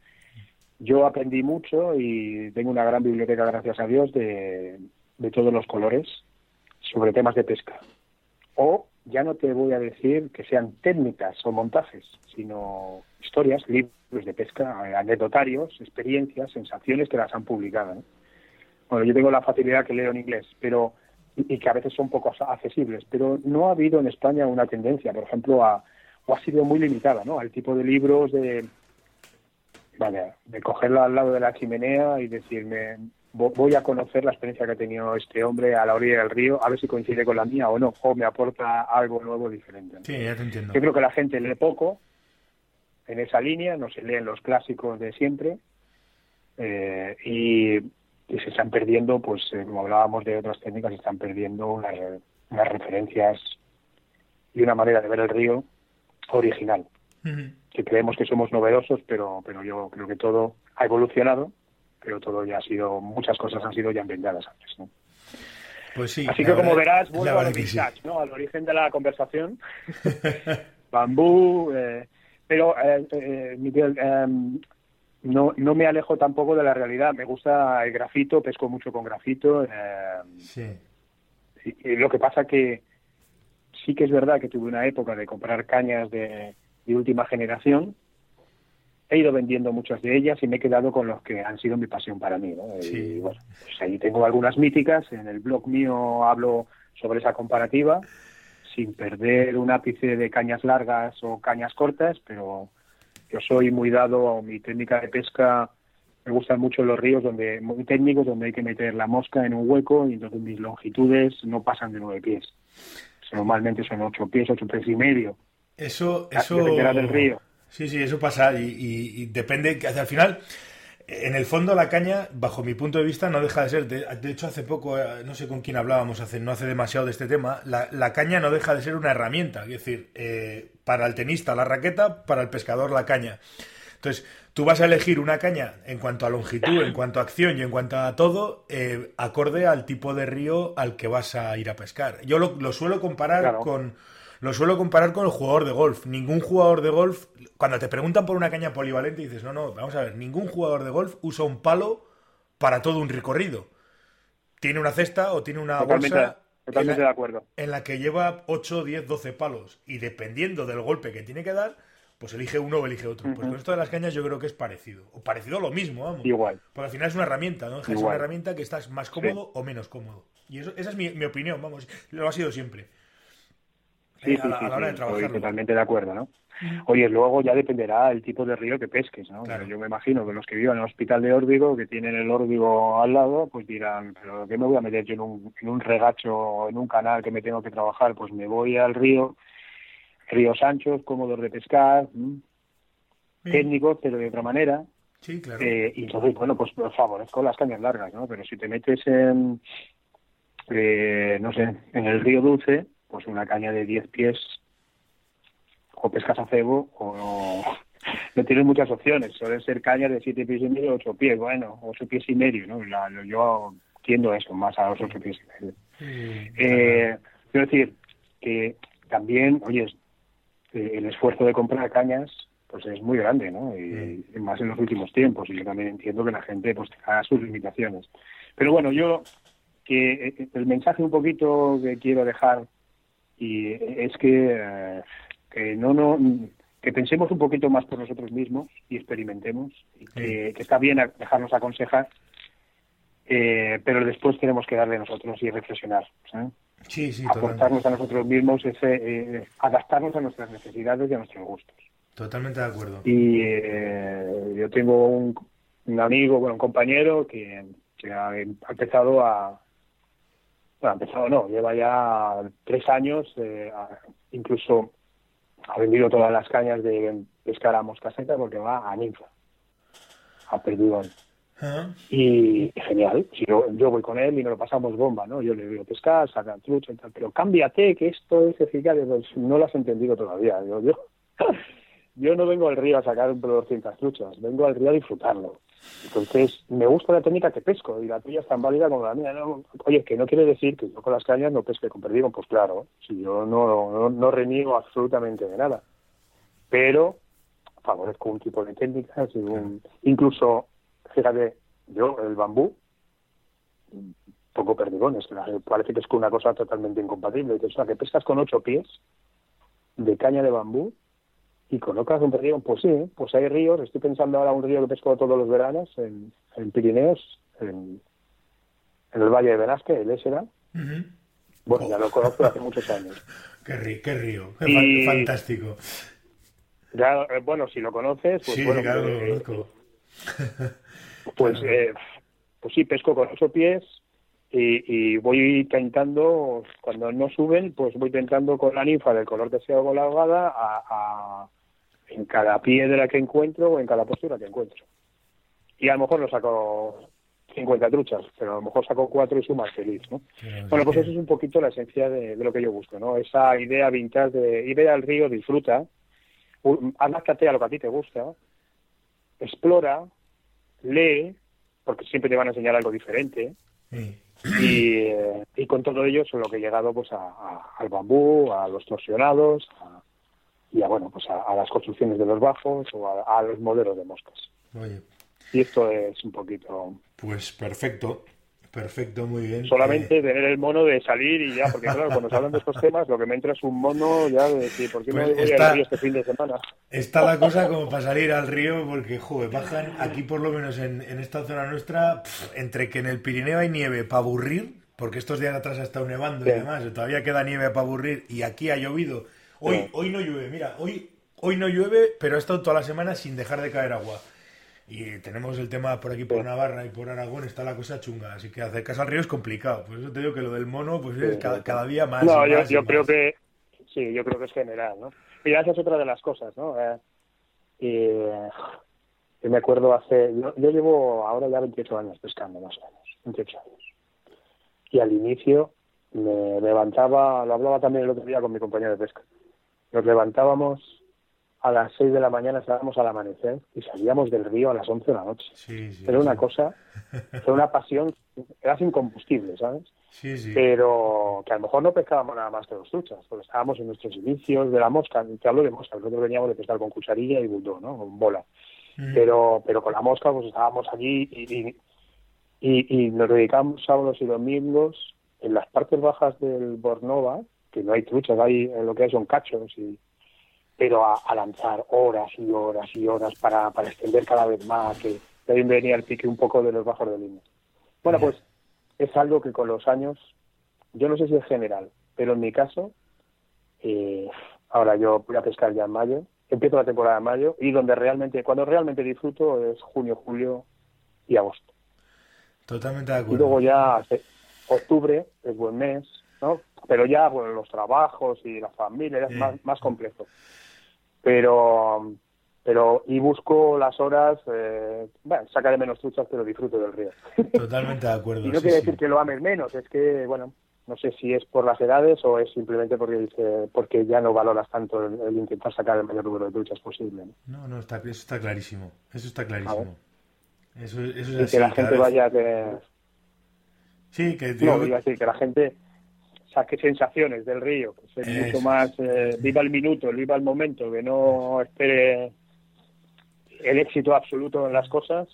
Speaker 2: Yo aprendí mucho y tengo una gran biblioteca, gracias a Dios, de, de todos los colores sobre temas de pesca. O ya no te voy a decir que sean técnicas o montajes, sino historias, libros de pesca, eh, anecdotarios, experiencias, sensaciones que las han publicado. Bueno, yo tengo la facilidad que leo en inglés, pero y, que a veces son poco accesibles, pero no ha habido en España una tendencia, por ejemplo, a, o ha sido muy limitada, ¿no? Al tipo de libros de, vale, de cogerla al lado de la chimenea y decirme, voy a conocer la experiencia que ha tenido este hombre a la orilla del río, a ver si coincide con la mía o no, o me aporta algo nuevo diferente.
Speaker 1: Sí, ya te entiendo.
Speaker 2: Yo creo que la gente lee poco en esa línea, no se leen los clásicos de siempre eh, y, se están perdiendo, pues eh, como hablábamos de otras técnicas, se están perdiendo unas, referencias y una manera de ver el río original. Que creemos que somos novedosos, pero, pero yo creo que todo ha evolucionado pero todo ya ha sido, muchas cosas han sido ya inventadas antes, ¿no?
Speaker 1: Pues sí.
Speaker 2: Así que como verás, vuelvo al ¿no? Al origen de la conversación. Bambú, eh, pero eh, eh, Miguel, em, no, no me alejo tampoco de la realidad. Me gusta el grafito, pesco mucho con grafito. Em,
Speaker 1: sí.
Speaker 2: Y, lo que pasa que sí que es verdad que tuve una época de comprar cañas de, última generación. He ido vendiendo muchas de ellas y me he quedado con los que han sido mi pasión para mí. ¿no? Y bueno, pues ahí tengo algunas míticas. En el blog mío hablo sobre esa comparativa, sin perder un ápice de cañas largas o cañas cortas, pero yo soy muy dado a mi técnica de pesca. Me gustan mucho los ríos donde muy técnicos, donde hay que meter la mosca en un hueco y entonces mis longitudes no pasan de nueve pies normalmente son ocho pies, ocho pies y medio.
Speaker 1: Eso, eso. del río. Sí, sí, eso pasa y, depende, que al final, en el fondo la caña, bajo mi punto de vista, no deja de ser, de, hecho hace poco, eh, no sé con quién hablábamos, hace, no hace demasiado de este tema, la, caña no deja de ser una herramienta, es decir, eh, para el tenista la raqueta, para el pescador la caña. Entonces, tú vas a elegir una caña en cuanto a longitud, en cuanto a acción y en cuanto a todo, eh, acorde al tipo de río al que vas a ir a pescar. Yo lo, suelo comparar con lo suelo comparar con el jugador de golf. Ningún jugador de golf, cuando te preguntan por una caña polivalente, dices, no, no, vamos a ver, ningún jugador de golf usa un palo para todo un recorrido. Tiene una cesta o tiene una bolsa
Speaker 2: totalmente de acuerdo.
Speaker 1: en la que lleva 8, 10, 12 palos. Y dependiendo del golpe que tiene que dar, pues elige uno o elige otro. Pues con esto de las cañas yo creo que es parecido. O parecido a lo mismo, vamos.
Speaker 2: Igual.
Speaker 1: Porque al final es una herramienta, ¿no? Es una herramienta que estás más cómodo o menos cómodo. Y eso, esa es mi, opinión, vamos. Lo ha sido siempre.
Speaker 2: Sí, sí, a, la, hora de trabajar. totalmente de acuerdo, ¿no? Oye, luego ya dependerá el tipo de río que pesques, ¿no? Claro. Yo me imagino que los que vivan en el hospital de Órbigo, que tienen el Órbigo al lado, pues dirán, ¿pero qué me voy a meter yo en un, en un regacho, en un canal que me tengo que trabajar? Pues me voy al río, ríos anchos, cómodos de pescar, técnicos, pero de otra manera.
Speaker 1: Sí, claro.
Speaker 2: Eh, y entonces, bueno, pues favorezco las cañas largas, ¿no? Pero si te metes en, eh, no sé, en el río Dulce, pues una caña de 10 pies o pescas a cebo o no, tienes muchas opciones. Suelen ser cañas de 7 pies y medio, 8 pies, bueno, 8 pies y medio, ¿no? yo tiendo eso, más a los 8 pies y medio. eh, quiero decir que también, oye, eh, el esfuerzo de comprar cañas pues es muy grande, ¿no? Y, más en los últimos tiempos. Y yo también entiendo que la gente pues tenga sus limitaciones. Pero bueno, yo que eh, el mensaje un poquito que quiero dejar y es que, eh, que no no que pensemos un poquito más por nosotros mismos y experimentemos y que, está bien dejarnos aconsejar eh, pero después tenemos que darle nosotros y reflexionar
Speaker 1: sí, sí,
Speaker 2: aportarnos a nosotros mismos ese adaptarnos a nuestras necesidades y a nuestros gustos.
Speaker 1: Totalmente de acuerdo.
Speaker 2: Y eh, yo tengo un, amigo, bueno, un compañero que, ha, empezado a... Bueno, ha empezado no, lleva ya tres años, eh, incluso ha vendido todas las cañas de pescar a moscaseta porque va a ninfa, a perdido Y genial, si yo, voy con él y nos lo pasamos bomba, ¿no? Yo le digo pescar, sacar trucha y tal, pero cámbiate, que esto es eficaz, pues no lo has entendido todavía. Yo, yo yo no vengo al río a sacar un 200 truchas, vengo al río a disfrutarlo. Entonces, me gusta la técnica que pesco y la tuya es tan válida como la mía. ¿no? Oye, que no quiere decir que yo con las cañas no pesque con perdido, pues claro, si yo no, no, no reniego absolutamente de nada. Pero favorezco un tipo de técnicas, un, incluso, fíjate, yo el bambú, poco perdigones, parece que es una cosa totalmente incompatible. O sea, que pescas con ocho pies de caña de bambú y conozcas un río, pues sí, pues hay ríos, estoy pensando ahora un río que pesco todos los veranos en, en Pirineos, en, el Valle de Benasque, el Ésera. Bueno, ya lo conozco hace muchos años.
Speaker 1: qué, río, qué río, fantástico.
Speaker 2: Ya, eh, bueno, si lo conoces, pues
Speaker 1: sí,
Speaker 2: bueno,
Speaker 1: claro, lo eh, conozco.
Speaker 2: pues, eh, pues sí, pesco con ocho pies y, y, voy tentando, cuando no suben, pues voy tentando con la ninfa del color que sea con la ahogada a en cada piedra que encuentro o en cada postura que encuentro. Y a lo mejor no saco 50 truchas, pero a lo mejor saco cuatro y soy más feliz, ¿no? bueno, pues eso es un poquito la esencia de, lo que yo busco, ¿no? Esa idea vintage de ir al río, disfruta, adáctate a lo que a ti te gusta, explora, lee, porque siempre te van a enseñar algo diferente, y, y, con todo ello es lo que he llegado pues al bambú, a los torsionados, a, y a, bueno, pues a, las construcciones de los bajos o a, los modelos de moscas. Y esto es un poquito...
Speaker 1: Pues perfecto. Perfecto, muy bien.
Speaker 2: Solamente eh, tener el mono de salir y ya, porque claro, cuando se hablan de estos temas, lo que me entra es un mono ya de decir, ¿por qué no
Speaker 1: Pues
Speaker 2: voy
Speaker 1: está-
Speaker 2: al río este fin de semana?
Speaker 1: Está la cosa como para salir al río, porque, joder, bajan aquí por lo menos en, en esta zona nuestra, entre que en el Pirineo hay nieve para aburrir, porque estos días atrás ha estado nevando y demás, y todavía queda nieve para aburrir, y aquí ha llovido. Hoy, hoy no llueve, mira, hoy, hoy no llueve, pero ha estado toda la semana sin dejar de caer agua. Y tenemos el tema por aquí, por. Navarra y por Aragón, está la cosa chunga, así que hacer caso al río es complicado. Por eso te digo que lo del mono, pues es cada, día más.
Speaker 2: No,
Speaker 1: y
Speaker 2: yo,
Speaker 1: y
Speaker 2: creo
Speaker 1: más.
Speaker 2: que sí, yo creo que es general, ¿no? Mira, esa es otra de las cosas, ¿no? Eh, eh, yo me acuerdo hace, yo, yo llevo ahora ya 28 años pescando, más o menos, 28 años. Y al inicio me levantaba, lo hablaba también el otro día con mi compañero de pesca. Nos levantábamos a las 6 de la mañana, estábamos al amanecer y salíamos del río a las 11 de la noche.
Speaker 1: Sí, sí.
Speaker 2: Era una cosa, era una pasión, era sin combustible, ¿sabes?
Speaker 1: Sí, sí.
Speaker 2: pero que a lo mejor no pescábamos nada más que los truchas, porque estábamos en nuestros inicios de la mosca, te hablo de mosca, nosotros veníamos de pescar con cucharilla y bulldog, ¿no? Con bola,
Speaker 1: Mm.
Speaker 2: pero pero con la mosca pues estábamos allí y, y, y, y nos dedicamos sábados y domingos en las partes bajas del Bornova, que no hay truchas, hay eh, lo que hay son cachos y pero a, a lanzar horas y horas y horas para, para extender cada vez más, que de ahí venía el pique un poco de los bajos de línea. Bueno, pues es algo que con los años, yo no sé si es general, pero en mi caso, eh, ahora yo voy a pescar ya en mayo, empiezo la temporada en mayo y donde realmente, cuando realmente disfruto es junio, julio y agosto.
Speaker 1: Totalmente de
Speaker 2: Y
Speaker 1: acuerdo.
Speaker 2: luego ya octubre es buen mes, ¿no? Pero ya, bueno, los trabajos y la familia es
Speaker 1: Sí.
Speaker 2: más, más complejo. Pero, pero, y busco las horas, eh, bueno, saca de menos truchas, pero disfruto del río.
Speaker 1: Totalmente de acuerdo.
Speaker 2: Y no
Speaker 1: sí,
Speaker 2: quiere
Speaker 1: sí.
Speaker 2: decir que lo ames menos, es que, bueno, no sé si es por las edades o es simplemente porque porque ya no valoras tanto el, el intentar sacar el mayor número de truchas posible. ¿no?
Speaker 1: No, no, está, eso está clarísimo. Eso está clarísimo. Eso, eso es
Speaker 2: Y
Speaker 1: así.
Speaker 2: que la gente
Speaker 1: vez-
Speaker 2: vaya que,
Speaker 1: Sí, que
Speaker 2: no, iba a decir que la gente saque sensaciones del río, que sea
Speaker 1: Eso
Speaker 2: mucho
Speaker 1: es.
Speaker 2: más, eh, viva el minuto, viva el momento, que no espere el éxito absoluto en las cosas,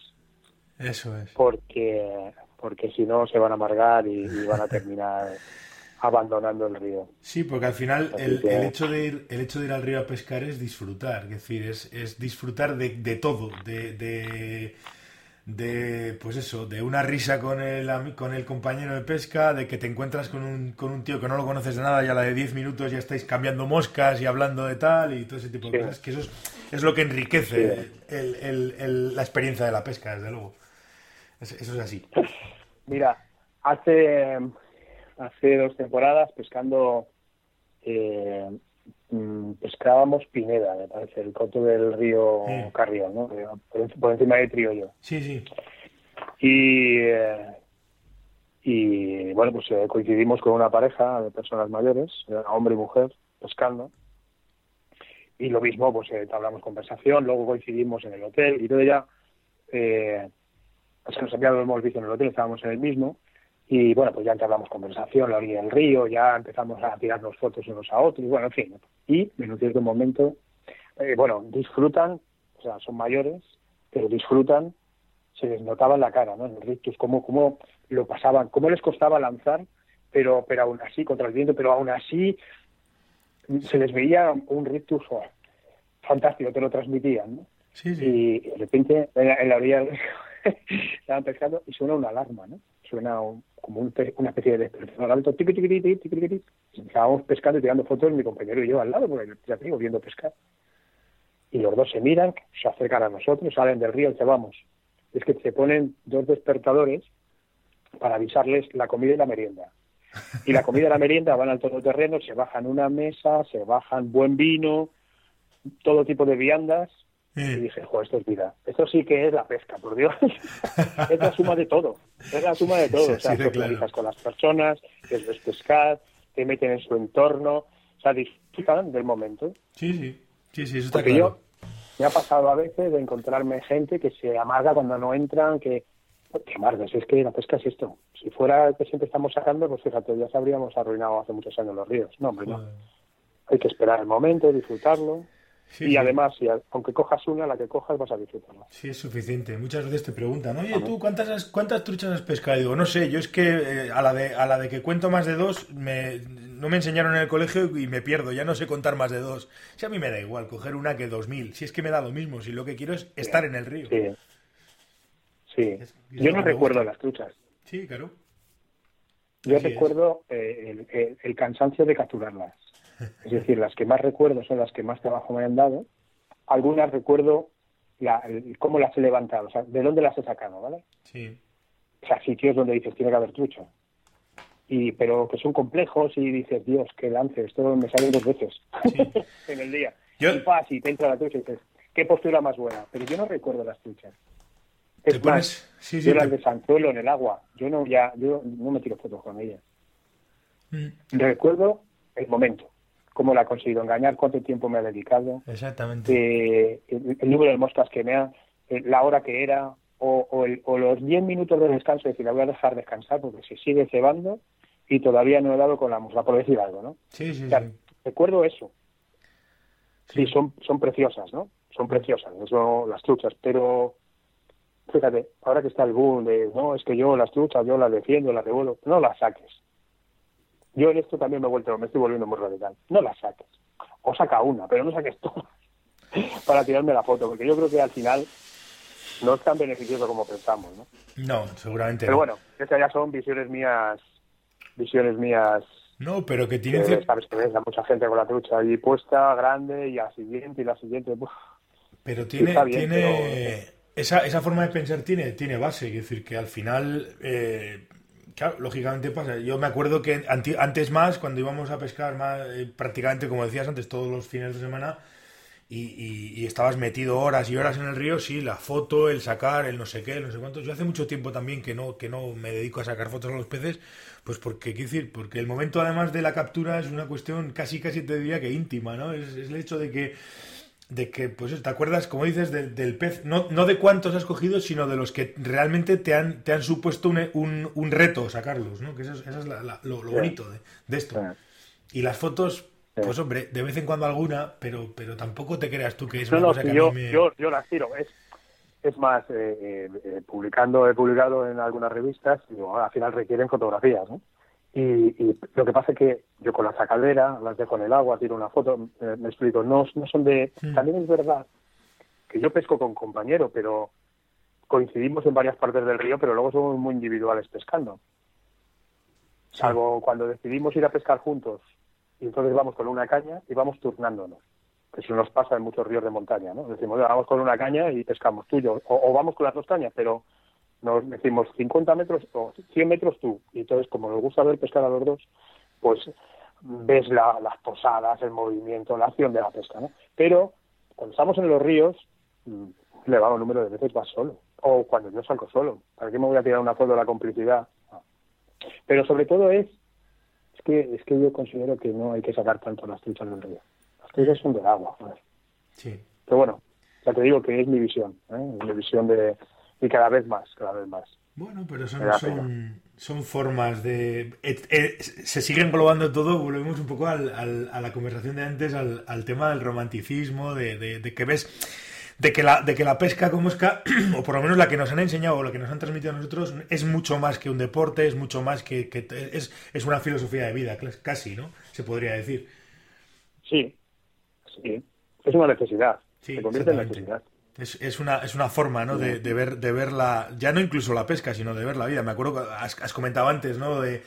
Speaker 1: Eso es.
Speaker 2: porque porque si no se van a amargar y, y van a terminar abandonando el río.
Speaker 1: Sí, porque al final el,
Speaker 2: que-
Speaker 1: el hecho de ir, el hecho de ir al río a pescar es disfrutar, es decir, es, es disfrutar de, de todo, de, de, de, pues eso, de una risa con el, con el compañero de pesca, de que te encuentras con un, con un tío que no lo conoces de nada y a la de 10 minutos ya estáis cambiando moscas y hablando de tal y todo ese tipo de
Speaker 2: Sí.
Speaker 1: cosas, que eso es, es lo que enriquece
Speaker 2: Sí.
Speaker 1: el- el- el- la experiencia de la pesca, desde luego. Es- Eso es así.
Speaker 2: Mira, hace hace dos temporadas pescando eh, mm, pescábamos Pineda, me parece, el coto del río
Speaker 1: Sí.
Speaker 2: Carrión, ¿no? Por, en- por encima de Triollo.
Speaker 1: Sí, sí.
Speaker 2: Y, eh, y bueno, pues eh, coincidimos con una pareja de personas mayores, hombre y mujer, pescando. Y lo mismo, pues eh, hablamos conversación, luego coincidimos en el hotel y todo ya. Eh, o sea, nos habíamos visto en el hotel, estábamos en el mismo. Y bueno, pues ya entablamos conversación, la orilla del río, ya empezamos a tirarnos fotos unos a otros, y bueno, en fin. Y en un cierto momento, eh, bueno, disfrutan, o sea, son mayores, pero disfrutan se les notaba en la cara, ¿no? En el rictus, cómo, cómo lo pasaban, cómo les costaba lanzar, pero, pero aún así, contra el viento, pero aún así se les veía un rictus oh, fantástico, te lo transmitían, ¿no?
Speaker 1: Sí, sí.
Speaker 2: Y de repente en la, en la orilla del río, estaban pescando y suena una alarma, ¿no? Suena como un una especie de despertador alto, tiqui, tiqui, tiqui. Estábamos pescando y tirando fotos mi compañero y yo al lado, porque ya te digo, viendo pescar. Y los dos se miran, se acercan a nosotros, salen del río y se vamos. Es que se ponen dos despertadores para avisarles la comida y la merienda. Y la comida y la merienda van al todoterreno, se bajan una mesa, se bajan buen vino, todo tipo de viandas, y dije, jo, esto es vida. Esto sí que es la pesca, por Dios. es la suma de todo. Es la suma de todo.
Speaker 1: Sí,
Speaker 2: o sea,
Speaker 1: de claro.
Speaker 2: con las personas, les ves pescar, te meten en su entorno. O sea, disfrutan del momento.
Speaker 1: sí, sí. Sí, sí, eso está
Speaker 2: Porque
Speaker 1: claro.
Speaker 2: yo me ha pasado a veces de encontrarme gente que se amarga cuando no entran, que... ¿Qué amargas? Es que la pesca es esto. Si fuera que siempre estamos sacando, pues fíjate, ya se habríamos arruinado hace muchos años los ríos. No, hombre, no.
Speaker 1: Joder.
Speaker 2: Hay que esperar el momento, disfrutarlo. Y además, si, aunque cojas una, la que cojas vas a disfrutarla.
Speaker 1: Sí, es suficiente. Muchas veces te preguntan, oye, ¿tú cuántas, cuántas truchas has pescado? Y digo, no sé, yo es que eh, a, la de, a la de que cuento más de dos, me, no me enseñaron en el colegio y me pierdo, ya no sé contar más de dos. Si a mí me da igual coger una que dos mil, si es que me da lo mismo, si lo que quiero es estar en el río.
Speaker 2: Sí. sí. yo no recuerdo las truchas.
Speaker 1: Sí, claro.
Speaker 2: Yo recuerdo eh, el cansancio de capturarlas. Es decir, las que más recuerdo son las que más trabajo me han dado. Algunas recuerdo la, cómo las he levantado, o sea, de dónde las he sacado, ¿vale?
Speaker 1: Sí.
Speaker 2: O sea, sitios donde dices, tiene que haber trucho. Y, pero que son complejos y dices, Dios, qué lance, esto me sale dos veces en el día.
Speaker 1: Yo...
Speaker 2: Y te entra la trucha y dices, qué postura más buena. Pero yo no recuerdo las truchas.
Speaker 1: Es más, sí,
Speaker 2: yo las de Sanzuelo en el agua, yo no ya yo no me tiro fotos con ellas. Mm. Recuerdo el momento cómo la ha conseguido engañar, cuánto tiempo me ha dedicado.
Speaker 1: Exactamente.
Speaker 2: Eh, el, número de moscas que me ha, eh, la hora que era, o, los 10 minutos de descanso, es decir, la voy a dejar descansar porque se sigue cebando y todavía no he dado con la mosca, por decir algo, ¿no?
Speaker 1: Sí, sí,
Speaker 2: Recuerdo eso. Sí, son, son preciosas, ¿no? Son preciosas, eso, las truchas, pero fíjate, ahora que está el boom de, no, es que yo las truchas, yo las defiendo, las devuelvo, no las saques. Yo en esto también me he vuelto, me estoy volviendo muy radical. No la saques. O saca una, pero no saques todas para tirarme la foto, porque yo creo que al final no es tan beneficioso como pensamos, ¿no?
Speaker 1: No, seguramente
Speaker 2: Pero bueno, estas ya son visiones mías, visiones mías
Speaker 1: no, pero que tiene
Speaker 2: Sabes que ves a mucha gente con la trucha ahí puesta, grande, y la siguiente, y la siguiente.
Speaker 1: Pero tiene, tiene esa, esa forma de pensar tiene, tiene base, es decir, que al final eh, Claro, lógicamente pasa. Yo me acuerdo que antes más, cuando íbamos a pescar más, eh, prácticamente, como decías antes, todos los fines de semana, y, estabas metido horas y horas en el río, sí, la foto, el sacar, el no sé qué, el no sé cuántos. Yo hace mucho tiempo también que no, que no me dedico a sacar fotos a los peces, pues porque, quiero decir, porque el momento además de la captura es una cuestión casi, casi te diría que íntima, ¿no? es el hecho de que de que, pues, ¿te acuerdas, como dices, del, pez? No, no de cuántos has cogido, sino de los que realmente te han, te han supuesto un, un, reto sacarlos, ¿no? Que eso, es lo, bonito de, esto. Y las fotos, pues, hombre, de vez en cuando alguna, pero, pero tampoco te creas tú que es una cosa que
Speaker 2: yo,
Speaker 1: a mí me...
Speaker 2: yo, yo las tiro. Es, es más, eh, eh, publicando, he publicado en algunas revistas, y al final requieren fotografías, ¿no? Y, lo que pasa es que yo con la sacadera las dejo en el agua, tiro una foto, me, explico, no, no son de... También es verdad que yo pesco con compañero, pero coincidimos en varias partes del río, pero luego somos muy individuales pescando. Salvo cuando decidimos ir a pescar juntos y entonces vamos con una caña y vamos turnándonos. Eso nos pasa en muchos ríos de montaña, ¿no? Decimos, vamos con una caña y pescamos tuyo, o, o vamos con las dos cañas, pero nos decimos 50 metros o 100 metros tú. Y entonces, como nos gusta ver pescar a los dos, pues ves las posadas, el movimiento, la acción de la pesca, ¿no? Pero cuando estamos en los ríos, mm, le va un número de veces vas solo. O cuando yo salgo solo. ¿Para qué me voy a tirar una foto de la complicidad? Pero sobre todo es, es que, es que yo considero que no hay que sacar tanto las truchas del río. Las truchas son del agua.
Speaker 1: Sí.
Speaker 2: Pero bueno, ya te digo que es mi visión, ¿eh? mi visión de, y cada vez más, cada vez más.
Speaker 1: Bueno, pero son, son, son, formas de... Eh, se sigue englobando todo, volvemos un poco al, a la conversación de antes, al, al tema del romanticismo, de, de, que ves... De que, la, de que la pesca con mosca, o por lo menos la que nos han enseñado o la que nos han transmitido a nosotros, es mucho más que un deporte, es mucho más que, que es, es una filosofía de vida, casi, ¿no? Se podría decir.
Speaker 2: Sí, sí. Es una necesidad. se convierte en necesidad.
Speaker 1: Es, es, una, es una forma, ¿no? De, de, ver, de ver la, ya no incluso la pesca, sino de ver la vida. Me acuerdo que has, comentado antes, ¿no? De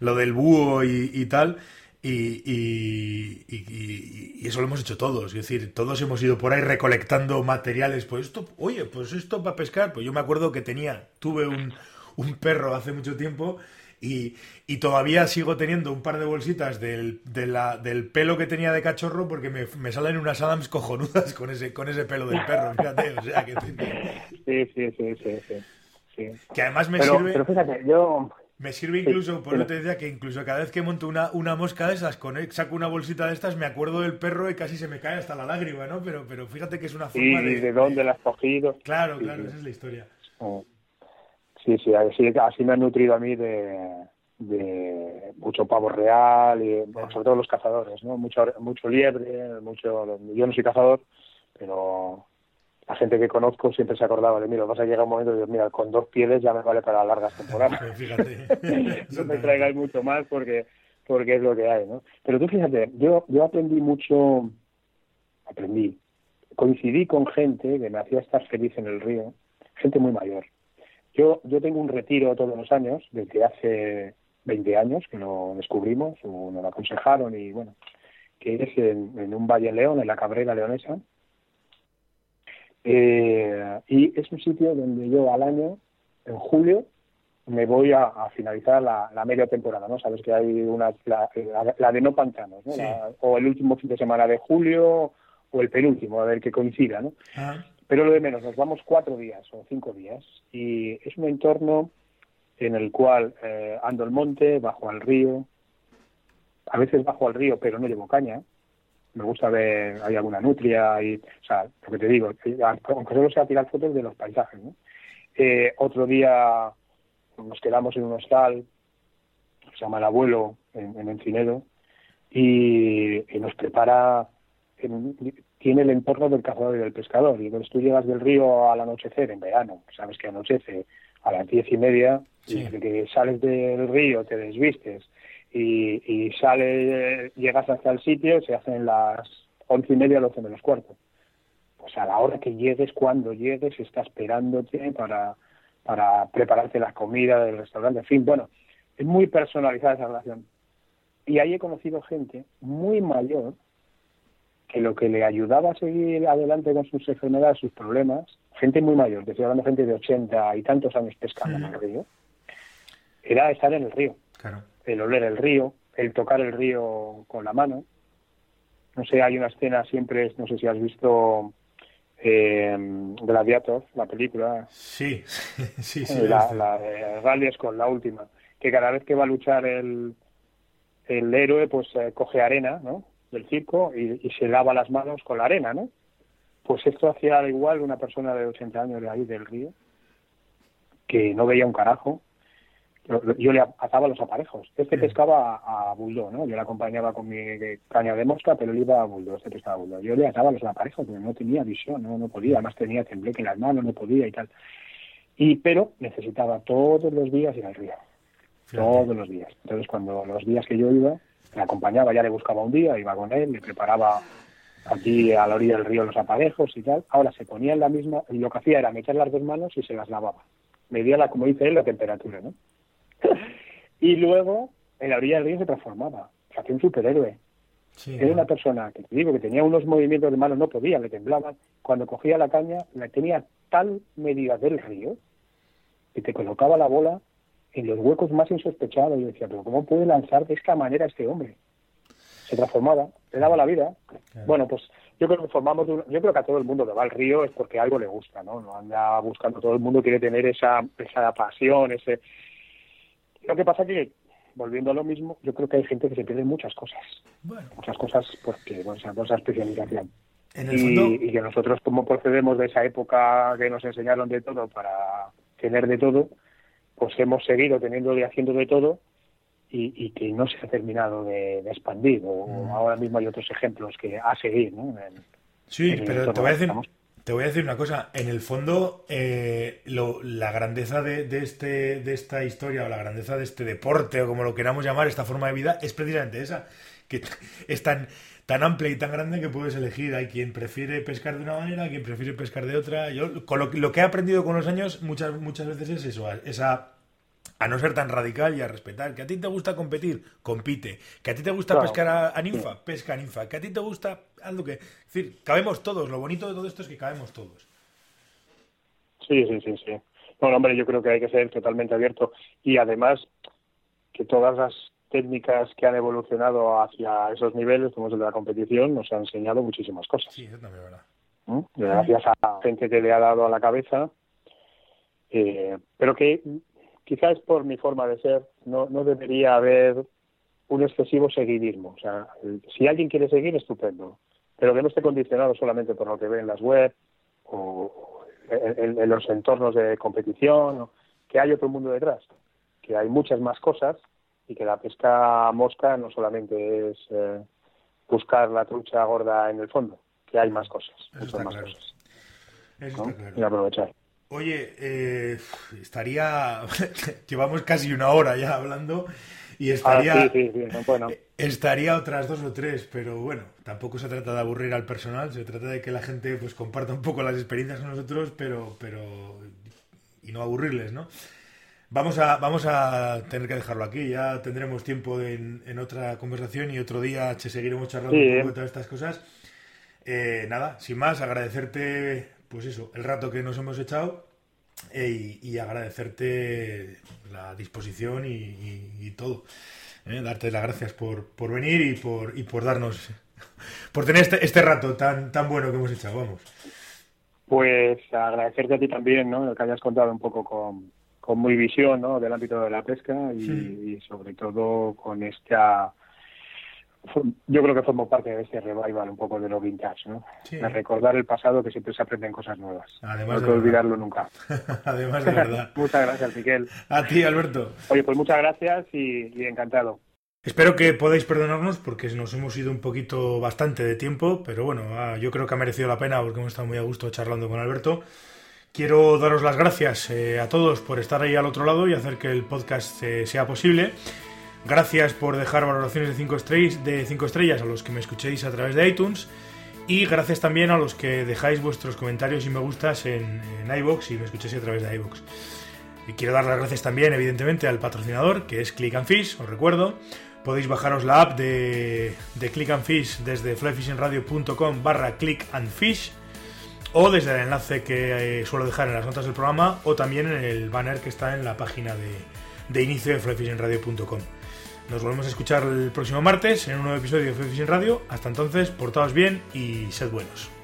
Speaker 1: lo del búho y, y tal. Y, y, y, eso lo hemos hecho todos. Es decir, todos hemos ido por ahí recolectando materiales. Pues esto, oye, pues esto para pescar. Pues yo me acuerdo que tenía, tuve un, un perro hace mucho tiempo y, y, todavía sigo teniendo un par de bolsitas del, de la, del pelo que tenía de cachorro porque me, me, salen unas Adams cojonudas con ese, con ese pelo del perro, fíjate. O sea, que...
Speaker 2: Sí, sí, sí, sí, sí,
Speaker 1: Que además me sirve...
Speaker 2: Pero fíjate, yo...
Speaker 1: Me sirve incluso, por eso te decía que incluso cada vez que monto una, una mosca de esas, con, saco una bolsita de estas, me acuerdo del perro y casi se me cae hasta la lágrima, ¿no? Pero, pero fíjate que es una forma
Speaker 2: de... de dónde la has cogido.
Speaker 1: Claro, claro, esa es la historia.
Speaker 2: Sí, sí, así, así me ha nutrido a mí de, de mucho pavo real y sobre todo los cazadores, ¿no? Mucho mucho liebre, mucho yo no soy cazador, pero la gente que conozco siempre se acordaba de mí. Lo que pasa llega un momento de mira, con dos pieles ya me vale para largas temporadas. fíjate. no me traigáis mucho más porque porque es lo que hay, ¿no? Pero tú fíjate, yo yo aprendí mucho, aprendí, coincidí con gente que me hacía estar feliz en el río, gente muy mayor. Yo yo tengo un retiro todos los años, desde hace 20 años que lo descubrimos o nos lo aconsejaron y bueno, que es en, un valle en León, en la Cabrera Leonesa. Eh, y es un sitio donde yo al año, en julio, me voy a, finalizar la, media temporada, ¿no? Sabes que hay una, la, de no pantanos, ¿no? o el último fin de semana de julio o el penúltimo, a ver que coincida, ¿no? Ah. Pero lo de menos, nos vamos cuatro días o cinco días y es un entorno en el cual eh, ando el monte, bajo al río, a veces bajo al río pero no llevo caña, me gusta ver, hay alguna nutria, y, o sea, lo que te digo, eh, aunque solo sea tirar fotos de los paisajes, ¿no? Eh, otro día nos quedamos en un hostal, se llama El Abuelo, en, en Encinedo, y, nos prepara, tiene el entorno del cazador y del pescador, y entonces tú llegas del río al anochecer, en verano, sabes que anochece a las diez y media, y desde que sales del río, te desvistes, y, y sale, llegas hasta el sitio, se hacen las once y media, doce menos cuarto. Pues a la hora que llegues, cuando llegues, está esperándote para, para prepararte la comida del restaurante, en fin, bueno, es muy personalizada esa relación. Y ahí he conocido gente muy mayor que lo que le ayudaba a seguir adelante con sus enfermedades, sus problemas, gente muy mayor, que estoy hablando de gente de 80 y tantos años pescando en el río, era estar en el río. Claro el oler el río, el tocar el río con la mano. No sé, hay una escena siempre, no sé si has visto eh, Gladiator, la película.
Speaker 1: Sí, sí, sí.
Speaker 2: La, la de Rally con la última, que cada vez que va a luchar el, el héroe, pues eh, coge arena, ¿no? Del circo y, y, se lava las manos con la arena, ¿no? Pues esto hacía igual una persona de 80 años de ahí del río, que no veía un carajo, yo le ataba los aparejos. Este pescaba a, a ¿no? Yo le acompañaba con mi caña de mosca, pero él iba a bulldog, este pescaba a bulldog. Yo le ataba los aparejos porque no tenía visión, no, no podía, además tenía tembleque en las manos, no podía y tal. Y, pero necesitaba todos los días ir al río. Todos los días. Entonces, cuando los días que yo iba, le acompañaba, ya le buscaba un día, iba con él, le preparaba aquí a la orilla del río los aparejos y tal. Ahora se ponía en la misma, y lo que hacía era meter las dos manos y se las lavaba. Medía, la, como dice él, la temperatura, ¿no? y luego, en la orilla del río se transformaba. Se hacía un superhéroe. Era una persona que te digo que tenía unos movimientos de manos, no podía, le temblaban. Cuando cogía la caña, la tenía tal medida del río que te colocaba la bola en los huecos más insospechados. Y decía, pero ¿cómo puede lanzar de esta manera este hombre? Se transformaba, le daba la vida. Bueno, pues yo creo que formamos, yo creo que a todo el mundo que va al río es porque algo le gusta, ¿no? No anda buscando, todo el mundo quiere tener esa, esa pasión, ese, lo que pasa que, volviendo a lo mismo, yo creo que hay gente que se pierde muchas cosas. Muchas cosas porque, bueno, esa, esa especialización. y, que nosotros, como procedemos de esa época que nos enseñaron de todo para tener de todo, pues hemos seguido teniendo y haciendo de todo y, que no se ha terminado de, expandir. O, mm. ahora mismo hay otros ejemplos que a seguir. ¿no?
Speaker 1: sí, pero te voy a decir, te voy a decir una cosa, en el fondo eh, la grandeza de, este, de esta historia o la grandeza de este deporte o como lo queramos llamar, esta forma de vida, es precisamente esa, que es tan, tan amplia y tan grande que puedes elegir. Hay quien prefiere pescar de una manera, quien prefiere pescar de otra. Yo con lo, lo que he aprendido con los años muchas, muchas veces es eso, esa a no ser tan radical y a respetar. Que a ti te gusta competir, compite. Que a ti te gusta pescar a, ninfa, pesca a ninfa. Que a ti te gusta algo que... Es decir, cabemos todos. Lo bonito de todo esto es que cabemos todos.
Speaker 2: Sí, sí, sí, sí. Bueno, hombre, yo creo que hay que ser totalmente abierto. Y además, que todas las técnicas que han evolucionado hacia esos niveles, como es el de la competición, nos han enseñado muchísimas cosas.
Speaker 1: Sí, es verdad.
Speaker 2: ¿Mm? Gracias a gente que le ha dado a la cabeza. Eh, pero que quizás por mi forma de ser, no, no debería haber un excesivo seguidismo. O sea, si alguien quiere seguir, estupendo, pero que no esté condicionado solamente por lo que ve en las web o en, los entornos de competición, que hay otro mundo detrás, que hay muchas más cosas y que la pesca mosca no solamente es eh, buscar la trucha gorda en el fondo, que hay más cosas, muchas más cosas.
Speaker 1: Eso está claro.
Speaker 2: Y aprovechar.
Speaker 1: Oye, eh, estaría. Llevamos casi una hora ya hablando y estaría.
Speaker 2: Ah, sí, sí, sí, no, bueno.
Speaker 1: Estaría otras dos o tres, pero bueno, tampoco se trata de aburrir al personal, se trata de que la gente pues comparta un poco las experiencias con nosotros, pero, pero y no aburrirles, ¿no? Vamos a, vamos a tener que dejarlo aquí, ya tendremos tiempo en, en otra conversación y otro día che, seguiremos charlando
Speaker 2: Sí.
Speaker 1: un poco de todas estas cosas. Eh, nada, sin más, agradecerte, pues eso, el rato que nos hemos echado eh, y, y agradecerte la disposición y, y- y todo. Eh, Darte las gracias por, por venir y por, y por darnos, por tener este, este rato tan, tan bueno que hemos echado, vamos.
Speaker 2: Pues agradecerte a ti también, ¿no? Que hayas contado un poco con, con muy visión, ¿no? Del ámbito de la pesca y,
Speaker 1: Sí.
Speaker 2: y sobre todo con esta... Yo creo que formo parte de este revival un poco de lo vintage, ¿no?
Speaker 1: Sí.
Speaker 2: De recordar el pasado que siempre se aprenden cosas nuevas.
Speaker 1: Además
Speaker 2: no hay que
Speaker 1: verdad.
Speaker 2: olvidarlo nunca.
Speaker 1: Además de verdad.
Speaker 2: muchas gracias, Miquel.
Speaker 1: A ti, Alberto.
Speaker 2: Oye, pues muchas gracias y, y encantado.
Speaker 1: Espero que podáis perdonarnos porque nos hemos ido un poquito bastante de tiempo, pero bueno, ah, yo creo que ha merecido la pena porque hemos estado muy a gusto charlando con Alberto. Quiero daros las gracias eh, a todos por estar ahí al otro lado y hacer que el podcast eh, sea posible. Gracias por dejar valoraciones de 5 estrellas, cinco estrellas a los que me escuchéis a través de iTunes. Y gracias también a los que dejáis vuestros comentarios y me gustas en, en iVoox y me escuchéis a través de iVoox. Y quiero dar las gracias también, evidentemente, al patrocinador, que es Click and Fish, os recuerdo. Podéis bajaros la app de, de Click and Fish desde flyfishingradio.com barra Click and Fish o desde el enlace que eh, suelo dejar en las notas del programa o también en el banner que está en la página de, inicio de flyfishingradio.com. Nos volvemos a escuchar el próximo martes en un nuevo episodio de Fly Fishing Radio. Hasta entonces, portaos bien y sed buenos.